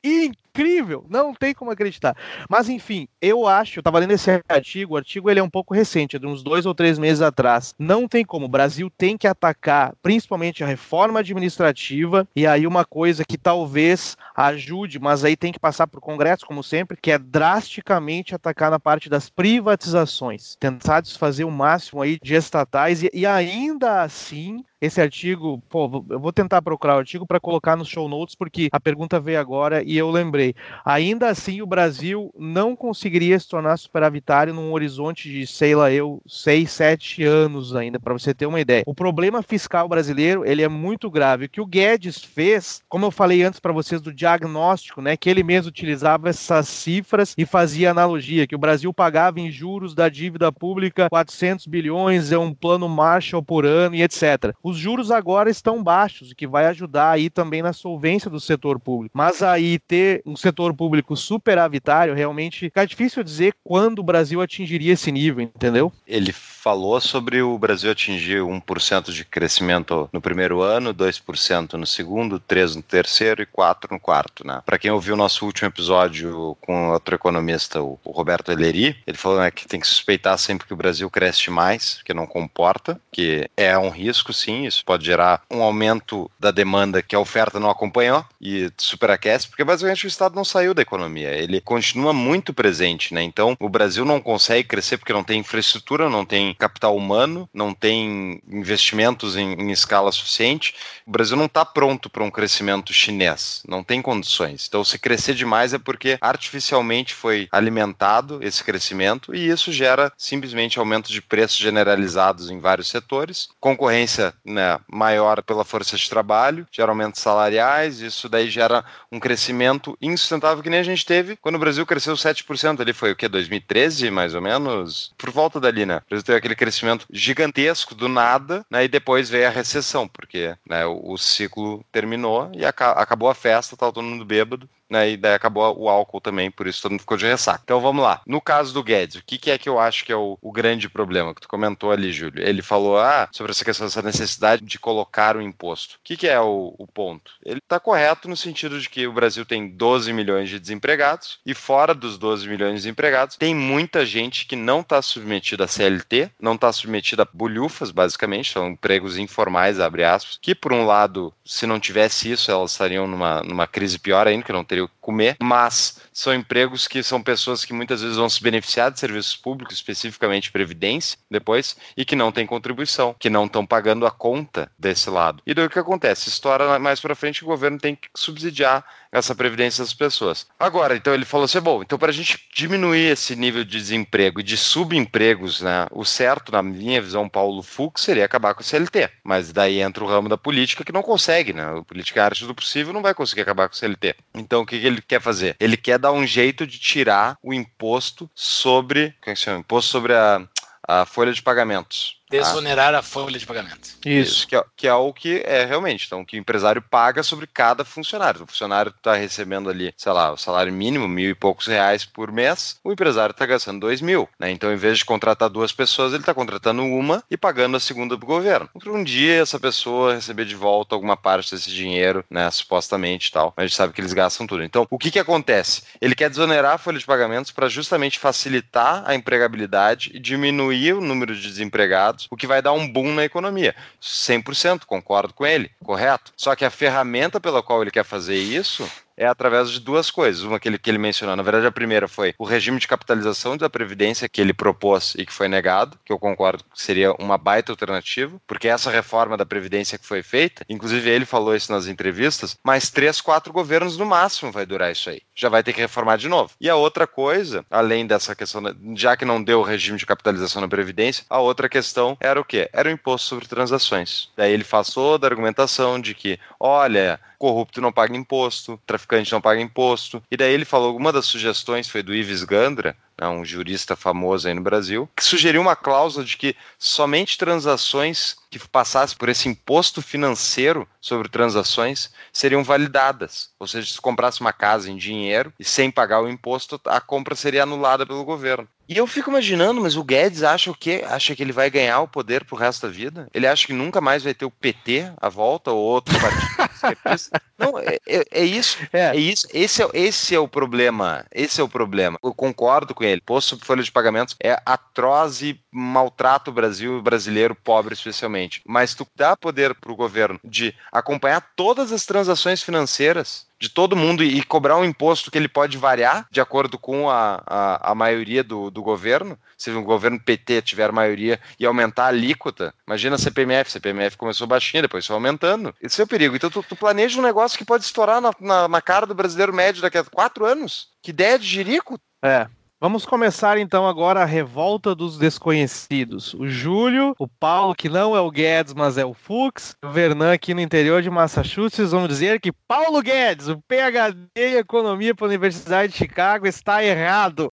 S3: Incrível! Não tem como acreditar. Mas enfim, eu acho, eu estava lendo esse artigo, o artigo ele é um pouco recente, é de uns dois ou três meses atrás. Não tem como, o Brasil tem que atacar principalmente a reforma administrativa, e aí uma coisa que talvez ajude, mas aí tem que passar por Congresso, como sempre, que é drasticamente atacar na parte das privatizações. Tentar desfazer o máximo aí de estatais e, e ainda assim esse artigo, pô, eu vou tentar procurar o artigo para colocar nos show notes, porque a pergunta veio agora e eu lembrei. Ainda assim, o Brasil não conseguiria se tornar superavitário num horizonte de, sei lá, eu, seis, sete anos ainda, para você ter uma ideia. O problema fiscal brasileiro, ele é muito grave. O que o Guedes fez, como eu falei antes para vocês do diagnóstico, né, que ele mesmo utilizava essas cifras e fazia analogia, que o Brasil pagava em juros da dívida pública 400 bilhões, é um plano Marshall por ano e etc. Os juros agora estão baixos, o que vai ajudar aí também na solvência do setor público. Mas aí ter um setor público superavitário, realmente fica difícil dizer quando o Brasil atingiria esse nível, entendeu?
S2: Ele falou sobre o Brasil atingir 1% de crescimento no primeiro ano, 2% no segundo, 3% no terceiro e 4% no quarto. Né? Para quem ouviu o nosso último episódio com outro economista, o Roberto Eleri, ele falou né, que tem que suspeitar sempre que o Brasil cresce mais, que não comporta, que é um risco sim, isso pode gerar um aumento da demanda que a oferta não acompanhou e superaquece, porque basicamente o Estado não saiu da economia, ele continua muito presente. Né? Então o Brasil não consegue crescer porque não tem infraestrutura, não tem capital humano, não tem investimentos em, em escala suficiente. O Brasil não está pronto para um crescimento chinês, não tem condições. Então, se crescer demais é porque artificialmente foi alimentado esse crescimento e isso gera simplesmente aumento de preços generalizados em vários setores, concorrência né, maior pela força de trabalho, gera aumentos salariais, isso daí gera um crescimento insustentável que nem a gente teve quando o Brasil cresceu 7%, ali foi o que, 2013 mais ou menos? Por volta dali, né? O Brasil teve aquele crescimento gigantesco do nada, né? E depois veio a recessão, porque né, o, o ciclo terminou e aca acabou a festa, tá todo mundo bêbado, né? E daí acabou o álcool também, por isso todo mundo ficou de ressaca. Então vamos lá. No caso do Guedes, o que, que é que eu acho que é o, o, grande problema que tu comentou ali, Júlio? Ele falou ah, sobre essa questão, essa necessidade de colocar o imposto. O que, que é o, o ponto? Ele está correto no sentido de que o Brasil tem 12 milhões de desempregados e fora dos 12 milhões de desempregados tem muita gente que não está submetida a CLT, não está submetida a bolhufas, basicamente, são empregos informais, abre aspas, que por um lado, se não tivesse isso, elas estariam numa, numa crise pior ainda, que não teria comer, mas são empregos que são pessoas que muitas vezes vão se beneficiar de serviços públicos, especificamente previdência, depois, e que não têm contribuição, que não estão pagando a conta desse lado. E daí o que acontece? Estoura mais para frente, o governo tem que subsidiar essa previdência das pessoas. Agora, então ele falou assim: bom, então para a gente diminuir esse nível de desemprego e de subempregos, né, o certo, na minha visão, Paulo Fux, seria acabar com o CLT. Mas daí entra o ramo da política que não consegue, né? A política arte do possível não vai conseguir acabar com o CLT. Então o que, que ele quer fazer? Ele quer dar um jeito de tirar o imposto sobre. Como é que chama? Imposto sobre a, a folha de pagamentos.
S1: Desonerar ah. a folha de pagamento.
S2: Isso, Isso que, é, que, é, o que é realmente. Então, que o empresário paga sobre cada funcionário. O funcionário está recebendo ali, sei lá, o salário mínimo, mil e poucos reais por mês, o empresário está gastando dois mil. Né? Então, em vez de contratar duas pessoas, ele está contratando uma e pagando a segunda para o governo. Um dia essa pessoa receber de volta alguma parte desse dinheiro, né, supostamente e tal. Mas a gente sabe que eles gastam tudo. Então, o que, que acontece? Ele quer desonerar a folha de pagamentos para justamente facilitar a empregabilidade e diminuir o número de desempregados o que vai dar um boom na economia. 100%, concordo com ele, correto? Só que a ferramenta pela qual ele quer fazer isso é através de duas coisas. Uma que ele, que ele mencionou. Na verdade, a primeira foi o regime de capitalização da Previdência que ele propôs e que foi negado, que eu concordo que seria uma baita alternativa, porque essa reforma da Previdência que foi feita, inclusive ele falou isso nas entrevistas, mais três, quatro governos no máximo vai durar isso aí. Já vai ter que reformar de novo. E a outra coisa, além dessa questão, já que não deu o regime de capitalização na Previdência, a outra questão era o quê? Era o imposto sobre transações. Daí ele faz toda a argumentação de que, olha, corrupto não paga imposto, traficante não paga imposto. E daí ele falou, uma das sugestões foi do Ives Gandra, né, um jurista famoso aí no Brasil, que sugeriu uma cláusula de que somente transações que passassem por esse imposto financeiro sobre transações seriam validadas. Ou seja, se comprasse uma casa em dinheiro e sem pagar o imposto, a compra seria anulada pelo governo. E eu fico imaginando, mas o Guedes acha o quê? Acha que ele vai ganhar o poder pro resto da vida? Ele acha que nunca mais vai ter o PT à volta ou outro partido? Não, é, é, é isso. É. é. isso. Esse é, esse é o problema. Esse é o problema. Eu concordo com ele. Posto sobre folha de pagamentos é atroz e maltrata o Brasil, o brasileiro pobre especialmente. Mas tu dá poder pro governo de acompanhar todas as transações financeiras de todo mundo e cobrar um imposto que ele pode variar de acordo com a, a, a maioria do, do governo. Se o governo PT tiver maioria e aumentar a alíquota, imagina a CPMF. A CPMF começou baixinha, depois foi aumentando. Esse é o perigo. Então tu, tu planeja um negócio que pode estourar na, na, na cara do brasileiro médio daqui a quatro anos. Que ideia de jirico.
S3: É, Vamos começar então agora a revolta dos desconhecidos. O Júlio, o Paulo, que não é o Guedes, mas é o Fux, o Vernan aqui no interior de Massachusetts vão dizer que Paulo Guedes, o PhD em Economia pela Universidade de Chicago, está errado.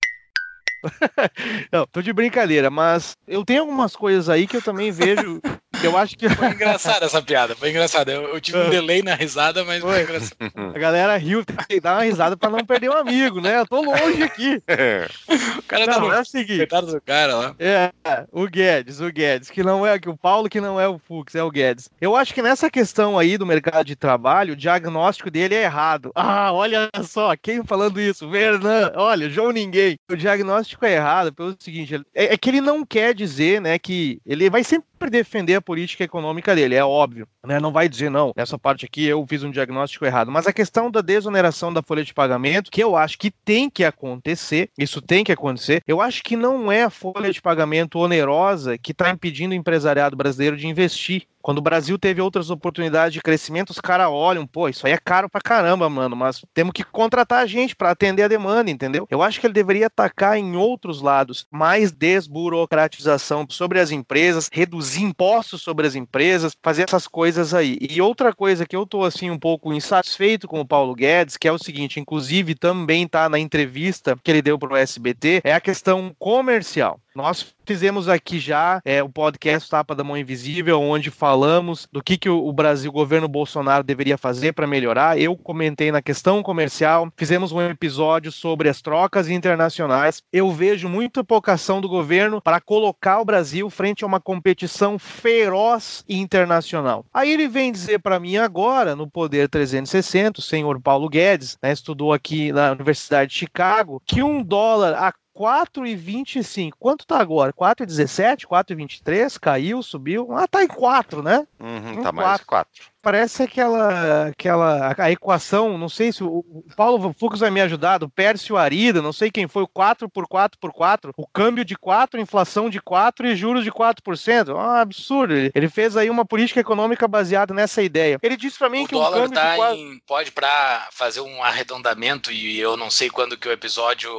S3: não, tô de brincadeira, mas eu tenho algumas coisas aí que eu também vejo eu acho que.
S1: Foi engraçada essa piada, foi engraçada. Eu, eu tive um ah. delay na risada, mas foi, foi engraçado.
S3: A galera riu, tem que dar uma risada pra não perder um amigo, né? Eu tô longe aqui.
S1: o cara tá não, tá no... é o seguinte. do cara lá.
S3: É, o Guedes, o Guedes, que não é que o Paulo, que não é o Fux, é o Guedes. Eu acho que nessa questão aí do mercado de trabalho, o diagnóstico dele é errado. Ah, olha só, quem falando isso? Vernan, olha, João Ninguém. O diagnóstico é errado pelo seguinte, é, é que ele não quer dizer, né, que ele vai sempre defender a política econômica dele, é óbvio. Né? Não vai dizer, não, nessa parte aqui eu fiz um diagnóstico errado. Mas a questão da desoneração da folha de pagamento, que eu acho que tem que acontecer, isso tem que acontecer, eu acho que não é a folha de pagamento onerosa que está impedindo o empresariado brasileiro de investir. Quando o Brasil teve outras oportunidades de crescimento, os caras olham, pô, isso aí é caro pra caramba, mano, mas temos que contratar gente para atender a demanda, entendeu? Eu acho que ele deveria atacar em outros lados, mais desburocratização sobre as empresas, reduzir impostos sobre as empresas, fazer essas coisas aí. E outra coisa que eu tô assim um pouco insatisfeito com o Paulo Guedes, que é o seguinte, inclusive também tá na entrevista que ele deu pro SBT, é a questão comercial. Nós fizemos aqui já é, o podcast Tapa da Mão Invisível, onde falamos do que, que o, Brasil, o governo Bolsonaro deveria fazer para melhorar. Eu comentei na questão comercial, fizemos um episódio sobre as trocas internacionais. Eu vejo muita ação do governo para colocar o Brasil frente a uma competição feroz internacional. Aí ele vem dizer para mim agora, no Poder 360, o senhor Paulo Guedes, né, estudou aqui na Universidade de Chicago, que um dólar a 4,25. Quanto tá agora? 4,17? 4,23? Caiu, subiu? Ah, tá em 4, né?
S2: Uhum, tá mais 4
S3: parece aquela, aquela a equação, não sei se o, o Paulo Fux vai me ajudar, do Pércio Arida, não sei quem foi, o 4 por 4 por 4, o câmbio de 4, inflação de 4 e juros de 4%. É um absurdo. Ele, fez aí uma política econômica baseada nessa ideia. Ele disse para mim
S1: o
S3: que
S1: o câmbio tá de 4... em, pode para fazer um arredondamento e eu não sei quando que o episódio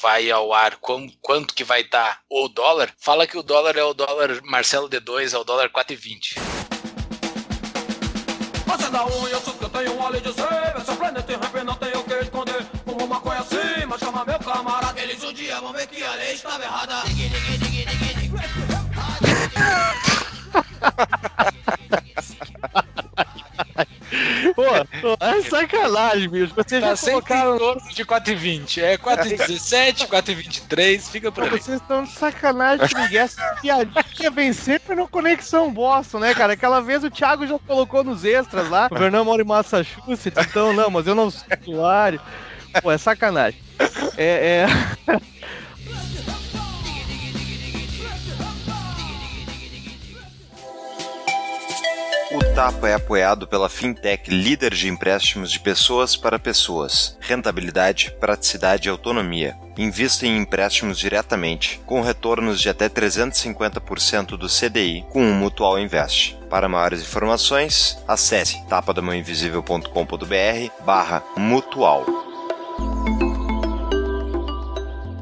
S1: vai ao ar, quanto, quanto que vai estar tá o dólar, fala que o dólar é o dólar Marcelo D2, é o dólar 4,20 unha, eu que eu tenho a lei de ser. Esse planeta rap não tem o que esconder. Fumo maconha assim, mas chama meu camarada. Eles um dia vão ver que a lei estava errada.
S3: Pô, é sacanagem, bicho. Vocês
S1: tá já colocaram... torno de 4,20. É 4,17, 4,23, fica por aí.
S3: Vocês estão de sacanagem comigo. Essa piadinha vem sempre no Conexão Boston, né, cara? Aquela vez o Thiago já colocou nos extras lá. O Fernando mora em Massachusetts, então não, mas eu não sou usuário. Pô, é sacanagem. É, é...
S2: o Tapa é apoiado pela fintech líder de empréstimos de pessoas para pessoas. Rentabilidade, praticidade e autonomia. Invista em empréstimos diretamente, com retornos de até 350% do CDI com o Mutual Invest. Para maiores informações, acesse tapadamãoinvisível.com.br barra mutual.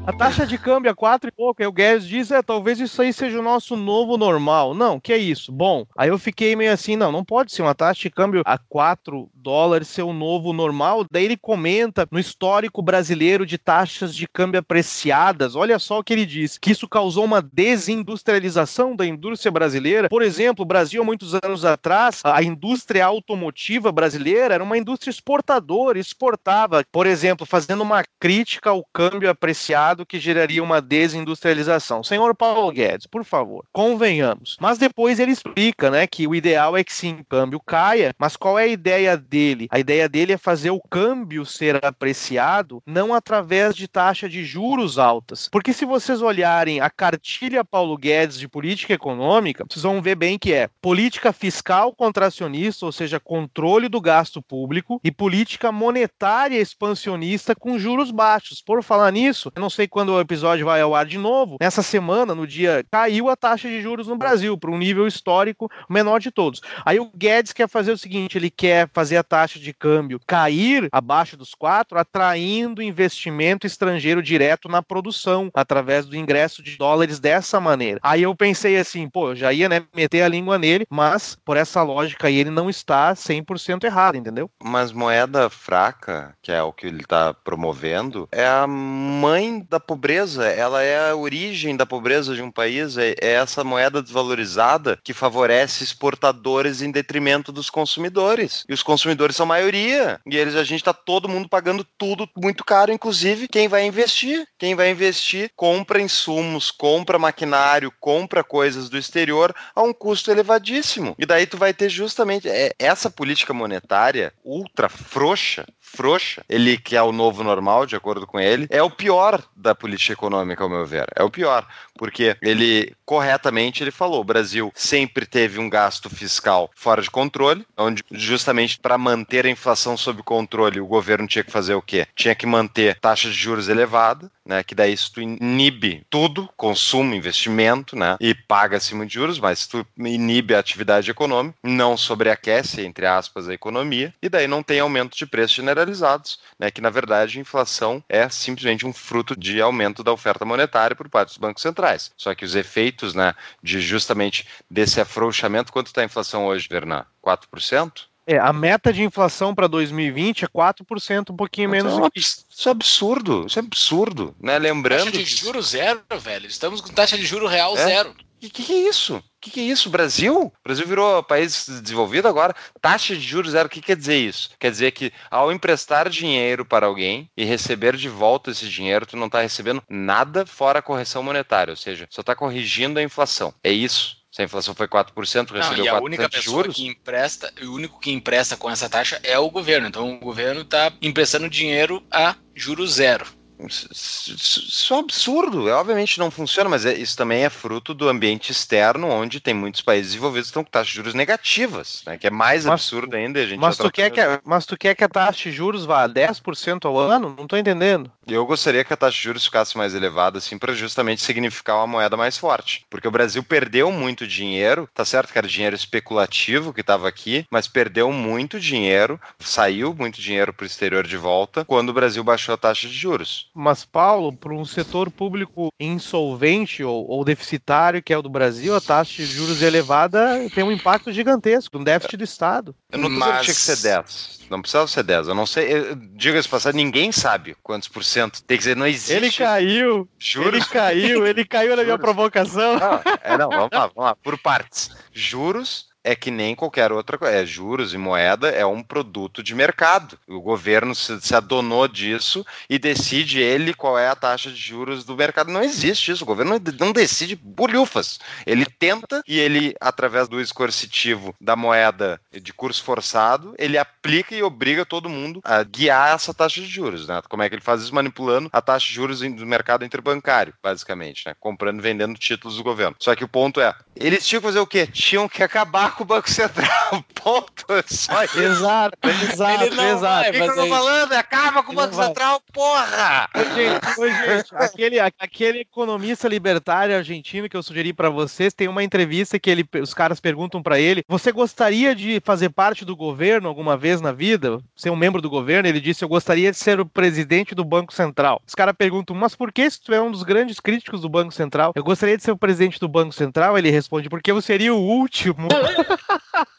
S3: A taxa de câmbio a quatro e pouco, aí o Guedes diz, é, talvez isso aí seja o nosso novo normal. Não, que é isso? Bom, aí eu fiquei meio assim, não, não pode ser uma taxa de câmbio a quatro dólares ser o novo normal. Daí ele comenta no histórico brasileiro de taxas de câmbio apreciadas, olha só o que ele diz, que isso causou uma desindustrialização da indústria brasileira. Por exemplo, o Brasil, há muitos anos atrás, a indústria automotiva brasileira era uma indústria exportadora, exportava, por exemplo, fazendo uma crítica ao câmbio apreciado que geraria uma desindustrialização. Senhor Paulo Guedes, por favor, convenhamos. Mas depois ele explica, né, que o ideal é que sim, o câmbio caia, mas qual é a ideia dele? A ideia dele é fazer o câmbio ser apreciado não através de taxa de juros altas. Porque se vocês olharem a cartilha Paulo Guedes de política econômica, vocês vão ver bem que é política fiscal contracionista, ou seja, controle do gasto público, e política monetária expansionista com juros baixos. Por falar nisso, eu não sei quando o episódio vai ao ar de novo, nessa semana, no dia, caiu a taxa de juros no Brasil para um nível histórico menor de todos. Aí o Guedes quer fazer o seguinte: ele quer fazer a taxa de câmbio cair abaixo dos quatro, atraindo investimento estrangeiro direto na produção, através do ingresso de dólares dessa maneira. Aí eu pensei assim, pô, já ia né, meter a língua nele, mas por essa lógica aí ele não está 100% errado, entendeu?
S2: Mas moeda fraca, que é o que ele está promovendo, é a mãe da pobreza, ela é a origem da pobreza de um país, é, é essa moeda desvalorizada que favorece exportadores em detrimento dos consumidores. E os consumidores são maioria. E eles a gente está todo mundo pagando tudo muito caro, inclusive quem vai investir. Quem vai investir compra insumos, compra maquinário, compra coisas do exterior a um custo elevadíssimo. E daí tu vai ter justamente é, essa política monetária ultra frouxa frouxa, ele que é o novo normal, de acordo com ele, é o pior da política econômica, ao meu ver. É o pior, porque ele corretamente ele falou, o Brasil sempre teve um gasto fiscal fora de controle, onde justamente para manter a inflação sob controle, o governo tinha que fazer o quê? Tinha que manter taxa de juros elevada, né, que daí isso tu inibe tudo, consumo, investimento, né, e paga-se muito juros, mas tu inibe a atividade econômica, não sobreaquece, entre aspas, a economia, e daí não tem aumento de preços generalizados, né, que na verdade a inflação é simplesmente um fruto de aumento da oferta monetária por parte dos bancos centrais. Só que os efeitos, né, de justamente desse afrouxamento, quanto está a inflação hoje, Vernan? 4%?
S3: É, a meta de inflação para 2020 é 4%, um pouquinho menos
S2: do que isso. Isso é absurdo, isso é absurdo, né? Lembrando.
S1: Taxa de juros zero, velho. Estamos com taxa de juro real é? zero.
S2: O que, que, é isso? O que, que, é isso? Brasil? O Brasil virou país desenvolvido agora. Taxa de juros zero. O que quer dizer isso? Quer dizer que ao emprestar dinheiro para alguém e receber de volta esse dinheiro, tu não está recebendo nada fora a correção monetária, ou seja, só está corrigindo a inflação. É isso. Se a inflação foi 4%, recebeu não, e a única pessoa juros?
S1: que empresta, o único que empresta com essa taxa é o governo. Então o governo está emprestando dinheiro a juros zero.
S2: Isso é um absurdo. É, obviamente não funciona, mas é, isso também é fruto do ambiente externo, onde tem muitos países desenvolvidos que estão com taxas de juros negativas, né? que é mais mas, absurdo ainda. A gente
S3: mas, tu quer que a, mas tu quer que a taxa de juros vá a 10% ao ano? Não estou entendendo.
S2: Eu gostaria que a taxa de juros ficasse mais elevada, assim, para justamente significar uma moeda mais forte. Porque o Brasil perdeu muito dinheiro, tá certo que era dinheiro especulativo que estava aqui, mas perdeu muito dinheiro, saiu muito dinheiro para o exterior de volta, quando o Brasil baixou a taxa de juros.
S3: Mas, Paulo, para um setor público insolvente ou, ou, deficitário, que é o do Brasil, a taxa de juros elevada tem um impacto gigantesco, um déficit do Estado.
S2: Eu não Mas... que tinha que ser 10. Não precisa ser 10. Eu não sei. Diga-se passar, ninguém sabe quantos por cento. Tem que dizer, não existe.
S3: Ele caiu. Juro. Ele caiu, ele caiu na minha provocação.
S2: Não, é, não, vamos lá, vamos lá. Por partes. Juros é que nem qualquer outra coisa. É, juros e moeda é um produto de mercado. O governo se, se, adonou disso e decide ele qual é a taxa de juros do mercado. Não existe isso. O governo não decide bolhufas. Ele tenta e ele, através do escoercitivo da moeda de curso forçado, ele aplica e obriga todo mundo a guiar essa taxa de juros. Né? Como é que ele faz isso? Manipulando a taxa de juros do mercado interbancário, basicamente. Né? Comprando e vendendo títulos do governo. Só que o ponto é, eles tinham que fazer o quê? Tinham que acabar com o Banco Central. Ponto. Só
S3: isso. Exato, exato,
S2: Ele não
S3: exato.
S2: O que, eu tô falando? Acaba com o Banco Central, porra!
S3: Ô, gente, ô, gente aquele, aquele economista libertário argentino que eu sugeri para vocês, tem uma entrevista que ele, os caras perguntam para ele: Você gostaria de fazer parte do governo alguma vez na vida? Ser um membro do governo? Ele disse: Eu gostaria de ser o presidente do Banco Central. Os caras perguntam: Mas por que se tu é um dos grandes críticos do Banco Central? Eu gostaria de ser o presidente do Banco Central? Ele responde: Porque eu seria o último.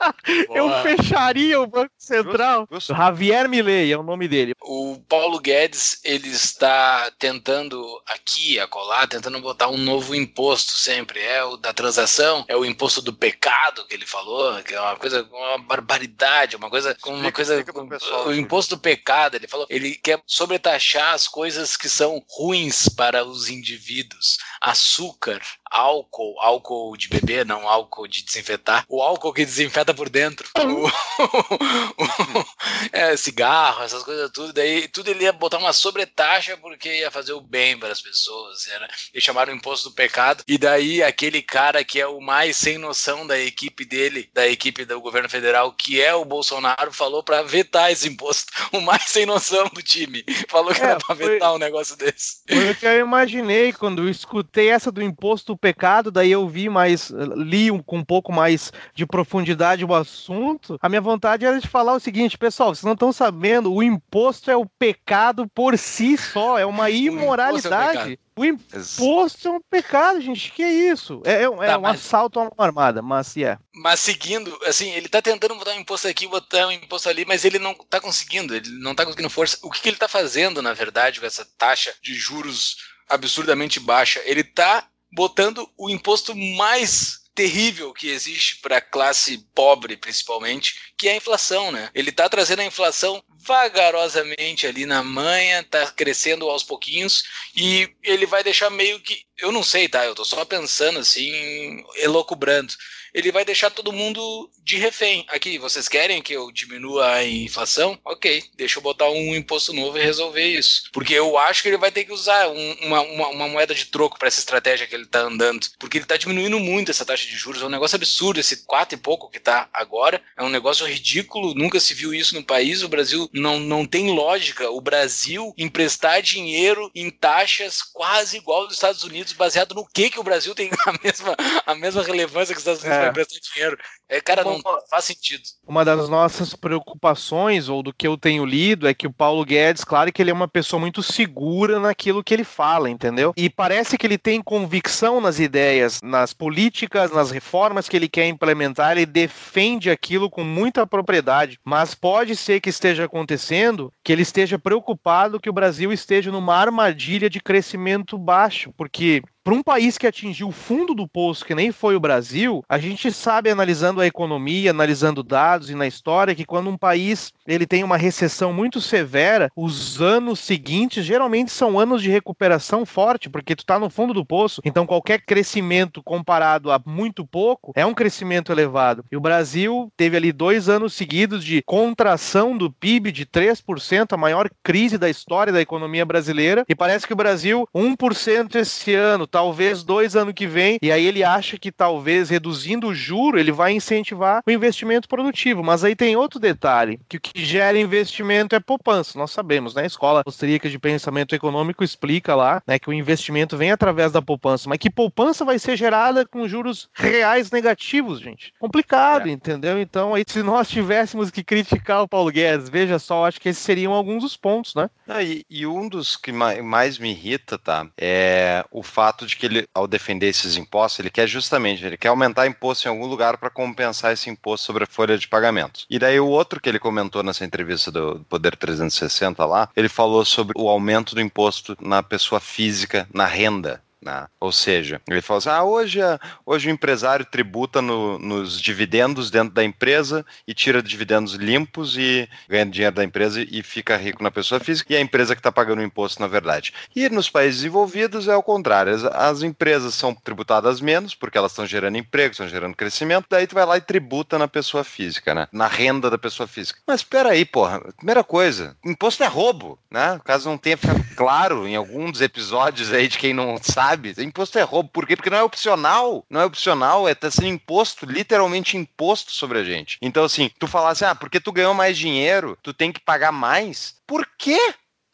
S3: eu fecharia o Banco Central. Justo, justo. Javier Milei é o nome dele.
S1: O Paulo Guedes, ele está tentando aqui, acolá, tentando botar um novo imposto sempre. É o da transação, é o imposto do pecado que ele falou, que é uma coisa, uma barbaridade, uma coisa, uma coisa, pessoal, o imposto do pecado, ele falou, ele quer sobretaxar as coisas que são ruins para os indivíduos. Açúcar, álcool, álcool de beber, não álcool de desinfetar, o álcool que desinfeta por dentro, o, o, é, cigarro, essas coisas tudo, daí tudo ele ia botar uma sobretaxa porque ia fazer o bem para as pessoas, era, eles chamaram o imposto do pecado, e daí aquele cara que é o mais sem noção da equipe dele, da equipe do governo federal, que é o Bolsonaro, falou para vetar esse imposto, o mais sem noção do time, falou que é, era para vetar um negócio desse.
S3: Foi o que eu imaginei quando eu escutei essa do imposto pecado, daí eu vi mais, li um, com um pouco mais de profundidade o assunto. A minha vontade era de falar o seguinte, pessoal, vocês não estão sabendo, o imposto é o pecado por si só, é uma imoralidade. O imposto é um pecado, gente. Que é isso? É, é, é tá, um mas... assalto a uma armada, mas é.
S1: Mas seguindo, assim, ele tá tentando botar um imposto aqui, botar um imposto ali, mas ele não tá conseguindo, ele não tá conseguindo força. O que, que ele tá fazendo, na verdade, com essa taxa de juros absurdamente baixa? Ele tá botando o imposto mais terrível que existe para a classe pobre, principalmente, que é a inflação, né? Ele está trazendo a inflação vagarosamente ali na manha, está crescendo aos pouquinhos e ele vai deixar meio que, eu não sei, tá? Eu tô só pensando assim, elocubrando ele vai deixar todo mundo de refém. Aqui, vocês querem que eu diminua a inflação? Ok, deixa eu botar um imposto novo e resolver isso. Porque eu acho que ele vai ter que usar um, uma, uma, uma, moeda de troco para essa estratégia que ele está andando. Porque ele está diminuindo muito essa taxa de juros. É um negócio absurdo esse 4 e pouco que está agora. É um negócio ridículo. Nunca se viu isso no país. O Brasil não, não tem lógica. O Brasil emprestar dinheiro em taxas quase igual dos Estados Unidos, baseado no que, que o Brasil tem a mesma, a mesma relevância que os Estados Unidos é. Emprestar dinheiro. É, cara, não faz sentido.
S3: Uma das nossas preocupações, ou do que eu tenho lido, é que o Paulo Guedes, claro que ele é uma pessoa muito segura naquilo que ele fala, entendeu? E parece que ele tem convicção nas ideias, nas políticas, nas reformas que ele quer implementar, ele defende aquilo com muita propriedade. Mas pode ser que esteja acontecendo que ele esteja preocupado que o Brasil esteja numa armadilha de crescimento baixo, porque para um país que atingiu o fundo do poço, que nem foi o Brasil, a gente sabe, analisando a economia, analisando dados e na história, que quando um país ele tem uma recessão muito severa, os anos seguintes geralmente são anos de recuperação forte, porque tu está no fundo do poço, então qualquer crescimento comparado a muito pouco é um crescimento elevado. E o Brasil teve ali dois anos seguidos de contração do PIB de 3%, a maior crise da história da economia brasileira, e parece que o Brasil 1% esse ano, talvez dois anos que vem, e aí ele acha que talvez reduzindo o juro ele vai incentivar o investimento produtivo. Mas aí tem outro detalhe, que o que gera investimento é poupança. Nós sabemos, né? A escola austríaca de pensamento econômico explica lá, né, que o investimento vem através da poupança, mas que poupança vai ser gerada com juros reais negativos, gente. Complicado, é. entendeu? Então, aí se nós tivéssemos que criticar o Paulo Guedes, veja só, acho que esses seriam alguns dos pontos, né?
S2: Ah, e, e, um dos que mais me irrita, tá, é o fato de que ele, ao defender esses impostos, ele quer justamente, ele quer aumentar imposto em algum lugar para compensar esse imposto sobre a folha de pagamentos. E daí o outro que ele comentou nessa entrevista do Poder 360 lá, ele falou sobre o aumento do imposto na pessoa física, na renda. Né? Ou seja, ele falou assim: ah, hoje, hoje o empresário tributa no, nos dividendos dentro da empresa e tira dividendos limpos e ganha dinheiro da empresa e fica rico na pessoa física, e a empresa que está pagando o imposto, na verdade. E nos países desenvolvidos é o contrário: as, as empresas são tributadas menos porque elas estão gerando emprego, estão gerando crescimento, daí tu vai lá e tributa na pessoa física, né? Na renda da pessoa física. Mas espera aí, porra. Primeira coisa: imposto é roubo, né? Caso não tenha ficado claro em algum dos episódios aí de quem não sabe sabe. Imposto é roubo. Por quê? Porque não é opcional. Não é opcional, é tá sendo imposto, literalmente imposto sobre a gente. Então, assim, tu falar assim, ah, porque tu ganhou mais dinheiro, tu tem que pagar mais. Por quê?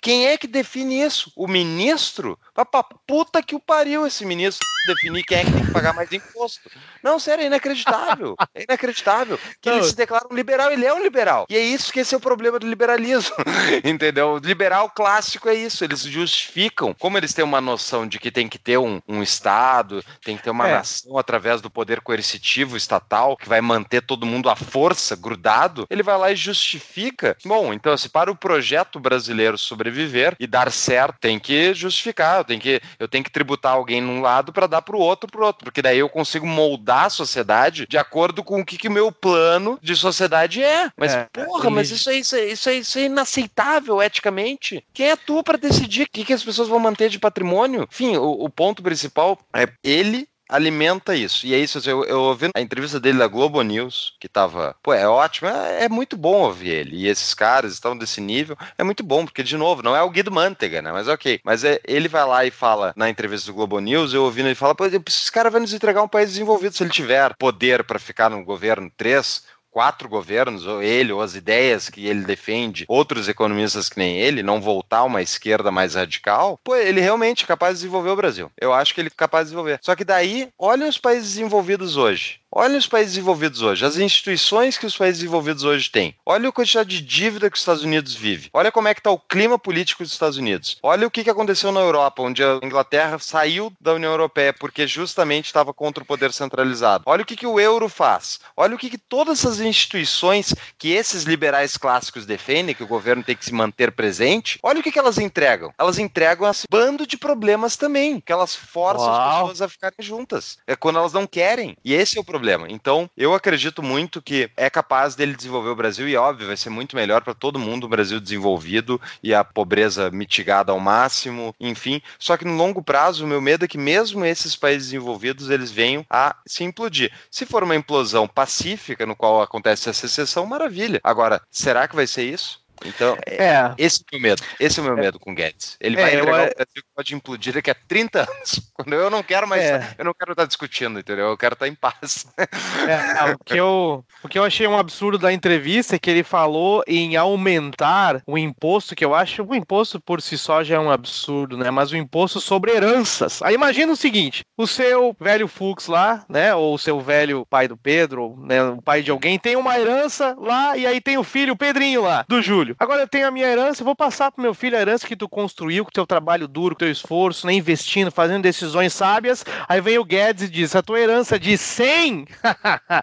S2: Quem é que define isso? O ministro? Vai pra puta que o pariu esse ministro definir quem é que tem que pagar mais imposto. Não, sério, é inacreditável. É inacreditável. Que ele se declara um liberal, ele é um liberal. E é isso que esse é o problema do liberalismo. Entendeu? O liberal clássico é isso. Eles justificam, como eles têm uma noção de que tem que ter um, um Estado, tem que ter uma é. nação através do poder coercitivo estatal, que vai manter todo mundo à força, grudado, ele vai lá e justifica. Bom, então, se para o projeto brasileiro sobreviver e dar certo, tem que justificar, eu tenho que, eu tenho que tributar alguém num lado para dar para o outro, para outro, porque daí eu consigo moldar a sociedade de acordo com o que, que o meu plano de sociedade é. Mas, é, porra, mas isso é, isso, é, isso, é, isso é inaceitável eticamente. Quem é tu para decidir o que, que as pessoas vão manter de patrimônio? Enfim, o, o ponto principal é ele alimenta isso. E é isso, eu, eu ouvi a entrevista dele da Globo News, que tava, pô, é ótimo, é, é, muito bom ouvir ele. E esses caras estão desse nível, é muito bom, porque, de novo, não é o Guido Mantega, né? Mas ok. Mas é, ele vai lá e fala na entrevista do Globo News, eu ouvindo ele fala, pô, esse cara vai nos entregar um país desenvolvido se ele tiver poder para ficar no governo três quatro governos, ou ele, ou as ideias que ele defende, outros economistas que nem ele, não voltar uma esquerda mais radical, pô, ele realmente é capaz de desenvolver o Brasil. Eu acho que ele é capaz de desenvolver. Só que daí, olha os países desenvolvidos hoje. Olha os países desenvolvidos hoje, as instituições que os países desenvolvidos hoje têm. Olha a quantidade de dívida que os Estados Unidos vive. Olha como é que está o clima político dos Estados Unidos. Olha o que, que aconteceu na Europa, onde a Inglaterra saiu da União Europeia porque justamente estava contra o poder centralizado. Olha o que, que o euro faz. Olha o que, que todas essas instituições que esses liberais clássicos defendem, que o governo tem que se manter presente, olha o que, que elas entregam. Elas entregam esse bando de problemas também, que elas forçam Uau. as pessoas a ficarem juntas. É quando elas não querem. E esse é o problema problema. Então, eu acredito muito que é capaz dele desenvolver o Brasil e, óbvio, vai ser muito melhor para todo mundo o Brasil desenvolvido e a pobreza mitigada ao máximo, enfim. Só que no longo prazo, o meu medo é que mesmo esses países desenvolvidos, eles venham a se implodir. Se for uma implosão pacífica, no qual acontece a secessão, maravilha. Agora, será que vai ser isso? Então, é. esse é o meu medo. Esse é o meu é. medo com o Guedes. Ele vai é, entregar eu... o Brasil pode implodir daqui a 30 anos. Quando eu não quero mais. É. Eu não quero estar discutindo, entendeu? Eu quero estar em paz.
S3: É, o, que eu, o que eu achei um absurdo da entrevista é que ele falou em aumentar o imposto, que eu acho o imposto por si só já é um absurdo, né? Mas o imposto sobre heranças. Aí imagina o seguinte: o seu velho Fux lá, né? Ou o seu velho pai do Pedro, né? O pai de alguém, tem uma herança lá, e aí tem o filho, o Pedrinho lá, do Júlio. Agora eu tenho a minha herança, vou passar pro meu filho a herança que tu construiu com teu trabalho duro, com teu esforço, né, investindo, fazendo decisões sábias. Aí vem o Guedes e diz: a tua herança de 100,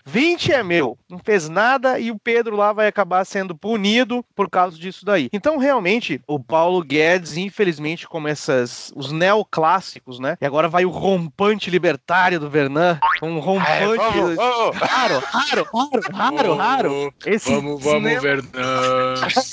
S3: 20 é meu. Não fez nada e o Pedro lá vai acabar sendo punido por causa disso daí. Então, realmente, o Paulo Guedes, infelizmente, como essas, os neoclássicos, né? E agora vai o rompante libertário do Vernan, um rompante. É, vamos, vamos. Raro, raro, raro, raro, raro.
S1: Esse vamos, vamos, neo... Vernan.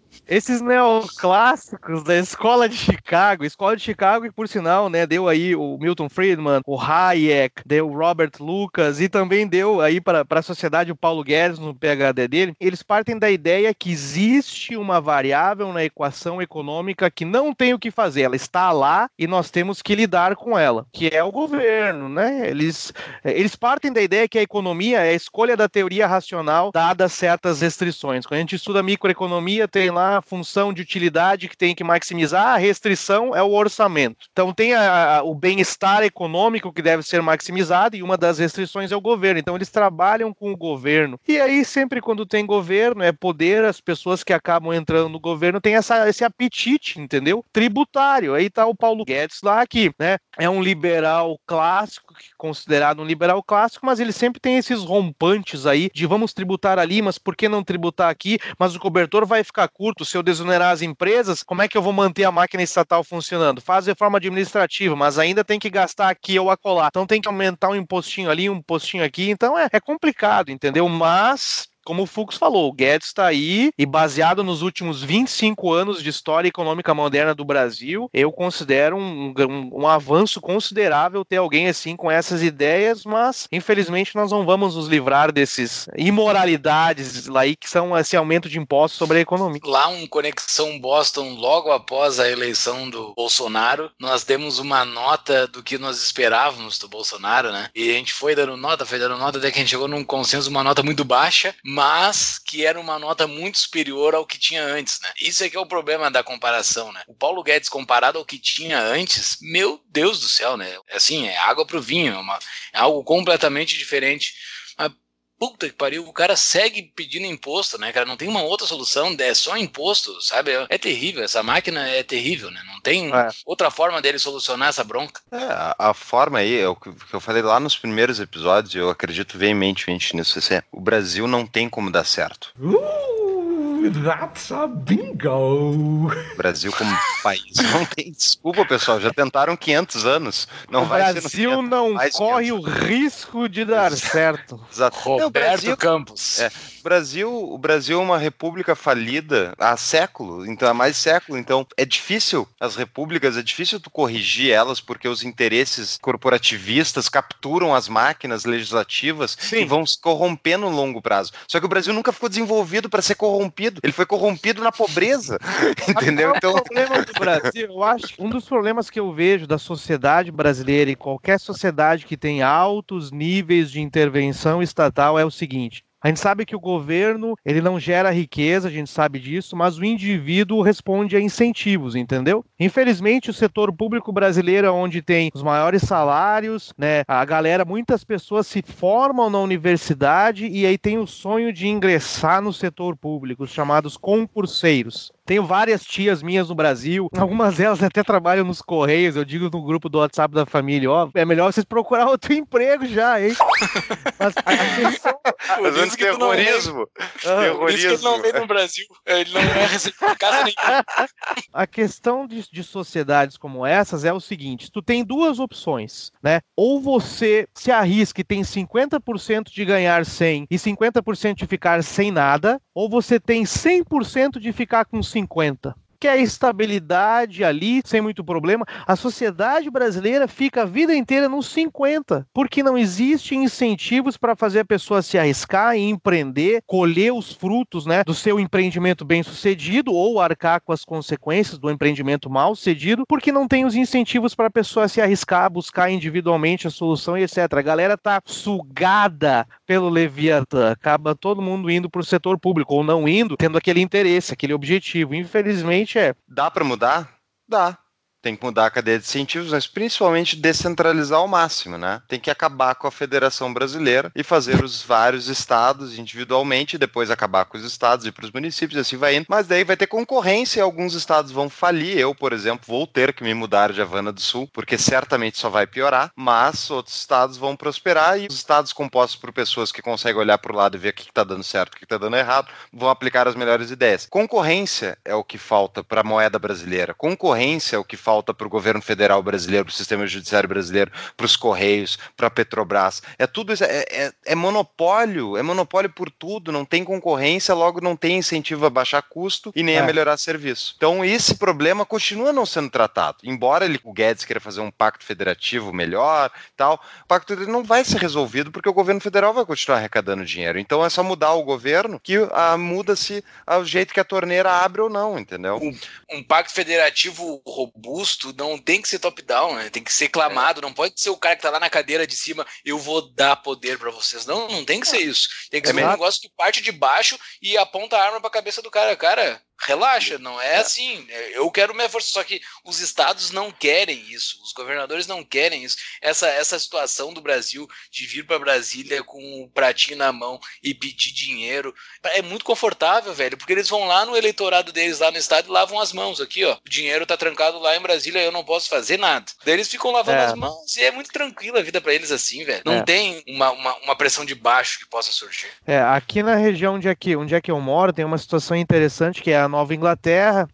S3: Esses neoclássicos da Escola de Chicago, Escola de Chicago, e por sinal, né, deu aí o Milton Friedman, o Hayek, deu o Robert Lucas e também deu aí para a sociedade o Paulo Guedes no PhD dele. Eles partem da ideia que existe uma variável na equação econômica que não tem o que fazer, ela está lá e nós temos que lidar com ela, que é o governo, né? Eles, eles partem da ideia que a economia é a escolha da teoria racional dadas certas restrições. Quando a gente estuda microeconomia, tem lá função de utilidade que tem que maximizar, a restrição é o orçamento. Então tem a, a, o bem-estar econômico que deve ser maximizado e uma das restrições é o governo. Então eles trabalham com o governo. E aí sempre quando tem governo, é poder, as pessoas que acabam entrando no governo têm essa, esse apetite, entendeu? Tributário. Aí tá o Paulo Guedes lá que, né, é um liberal clássico, considerado um liberal clássico, mas ele sempre tem esses rompantes aí de vamos tributar ali, mas por que não tributar aqui? Mas o cobertor vai ficar curto se eu desonerar as empresas, como é que eu vou manter a máquina estatal funcionando? Faz reforma administrativa, mas ainda tem que gastar aqui ou acolá. Então tem que aumentar um impostinho ali, um impostinho aqui. Então é, é complicado, entendeu? Mas como o Fux falou, o Guedes está aí e baseado nos últimos 25 anos de história econômica moderna do Brasil, eu considero um, um, um avanço considerável ter alguém assim com essas ideias, mas infelizmente nós não vamos nos livrar desses imoralidades lá aí que são esse aumento de impostos sobre a economia.
S1: Lá um Conexão Boston logo após a eleição do Bolsonaro, nós demos uma nota do que nós esperávamos do Bolsonaro, né? E a gente foi dando nota, foi dando nota, até que a gente chegou num consenso, uma nota muito baixa, mas que era uma nota muito superior ao que tinha antes, né? Isso é que é o problema da comparação, né? O Paulo Guedes comparado ao que tinha antes, meu Deus do céu, né? Assim, é água pro vinho, é, uma, é algo completamente diferente. Puta que pariu, o cara segue pedindo imposto, né, cara? Não tem uma outra solução, é só imposto, sabe? É, é terrível, essa máquina é terrível, né? Não tem é. outra forma dele solucionar essa bronca.
S2: É, a, a forma aí, é o que eu falei lá nos primeiros episódios, eu acredito veementemente nisso, assim, o Brasil não tem como dar certo. Uh!
S4: That's a bingo!
S2: Brasil como país não tem desculpa, pessoal. Já tentaram 500 anos. Não
S3: o
S2: vai
S3: Brasil não corre o risco de dar certo.
S1: Exato. Roberto Brasil, Campos.
S2: É, Brasil, o Brasil é uma república falida há século, então há mais século. Então é difícil as repúblicas, é difícil tu corrigir elas porque os interesses corporativistas capturam as máquinas legislativas Sim. e vão se corromper no longo prazo. Só que o Brasil nunca ficou desenvolvido para ser corrompido. Ele foi corrompido na pobreza. entendeu?
S3: Então. O problema do Brasil, eu acho um dos problemas que eu vejo da sociedade brasileira e qualquer sociedade que tem altos níveis de intervenção estatal é o seguinte: a gente sabe que o governo, ele não gera riqueza, a gente sabe disso, mas o indivíduo responde a incentivos, entendeu? Infelizmente, o setor público brasileiro é onde tem os maiores salários, né? A galera, muitas pessoas se formam na universidade e aí tem o sonho de ingressar no setor público, os chamados concurseiros. Tenho várias tias minhas no Brasil, algumas delas até trabalham nos Correios, eu digo no grupo do WhatsApp da família, ó, é melhor vocês procurar outro emprego já, hein?
S2: Mas a questão... Mas terrorismo.
S1: Ah, terrorismo. Isso que ele não vem no Brasil, ele não é recebido casa nenhuma.
S3: A questão de, de sociedades como essas é o seguinte, tu tem duas opções, né? Ou você se arrisca e tem 50% de ganhar 100 e 50% de ficar sem nada, ou você tem 100% de ficar com 50 50 quer estabilidade ali, sem muito problema. A sociedade brasileira fica a vida inteira nos 50, porque não existem incentivos para fazer a pessoa se arriscar e empreender, colher os frutos né, do seu empreendimento bem sucedido ou arcar com as consequências do empreendimento mal sucedido, porque não tem os incentivos para a pessoa se arriscar, buscar individualmente a solução e etc. A galera tá sugada pelo Leviatã, acaba todo mundo indo para o setor público ou não indo, tendo aquele interesse, aquele objetivo. Infelizmente, seguinte é:
S2: dá para mudar? Dá tem que mudar a cadeia de incentivos, mas principalmente descentralizar ao máximo, né? Tem que acabar com a Federação Brasileira e fazer os vários estados individualmente, depois acabar com os estados e para os municípios, assim vai indo. Mas daí vai ter concorrência e alguns estados vão falir. Eu, por exemplo, vou ter que me mudar de Havana do Sul, porque certamente só vai piorar, mas outros estados vão prosperar e os estados compostos por pessoas que conseguem olhar para o lado e ver o que está dando certo, o que está dando errado, vão aplicar as melhores ideias. Concorrência é o que falta para a moeda brasileira. Concorrência é o que falta falta para o governo federal brasileiro, para o sistema judiciário brasileiro, para os Correios, para a Petrobras. É tudo isso, é, é, é, monopólio, é monopólio por tudo, não tem concorrência, logo não tem incentivo a baixar custo e nem é. a melhorar serviço. Então esse problema continua não sendo tratado. Embora ele, o Guedes queira fazer um pacto federativo melhor tal, o pacto dele não vai ser resolvido porque o governo federal vai continuar arrecadando dinheiro. Então é só mudar o governo que ah, muda-se o jeito que a torneira abre ou não, entendeu?
S1: Um, um pacto federativo robusto robusto, não tem que ser top-down, né? Tem que ser clamado, é. não pode ser o cara que tá lá na cadeira de cima, eu vou dar poder para vocês. Não, não tem que ser isso. Tem que é ser um negócio que parte de baixo e aponta a arma pra cabeça do cara. Cara, relaxa, não é, é assim. É, eu quero minha força, só que os estados não querem isso, os governadores não querem isso. Essa, essa situação do Brasil de vir para Brasília com o pratinho na mão e pedir dinheiro é muito confortável, velho, porque eles vão lá no eleitorado deles lá no estado e lavam as mãos aqui, ó. O dinheiro tá trancado lá em Brasília, eu não posso fazer nada. Daí eles ficam lavando é. as mãos e é muito tranquila a vida para eles assim, velho. Não é. tem uma, uma, uma, pressão de baixo que possa surgir.
S3: É, aqui na região onde é que, onde é que eu moro tem uma situação interessante que é a Nova Inglaterra,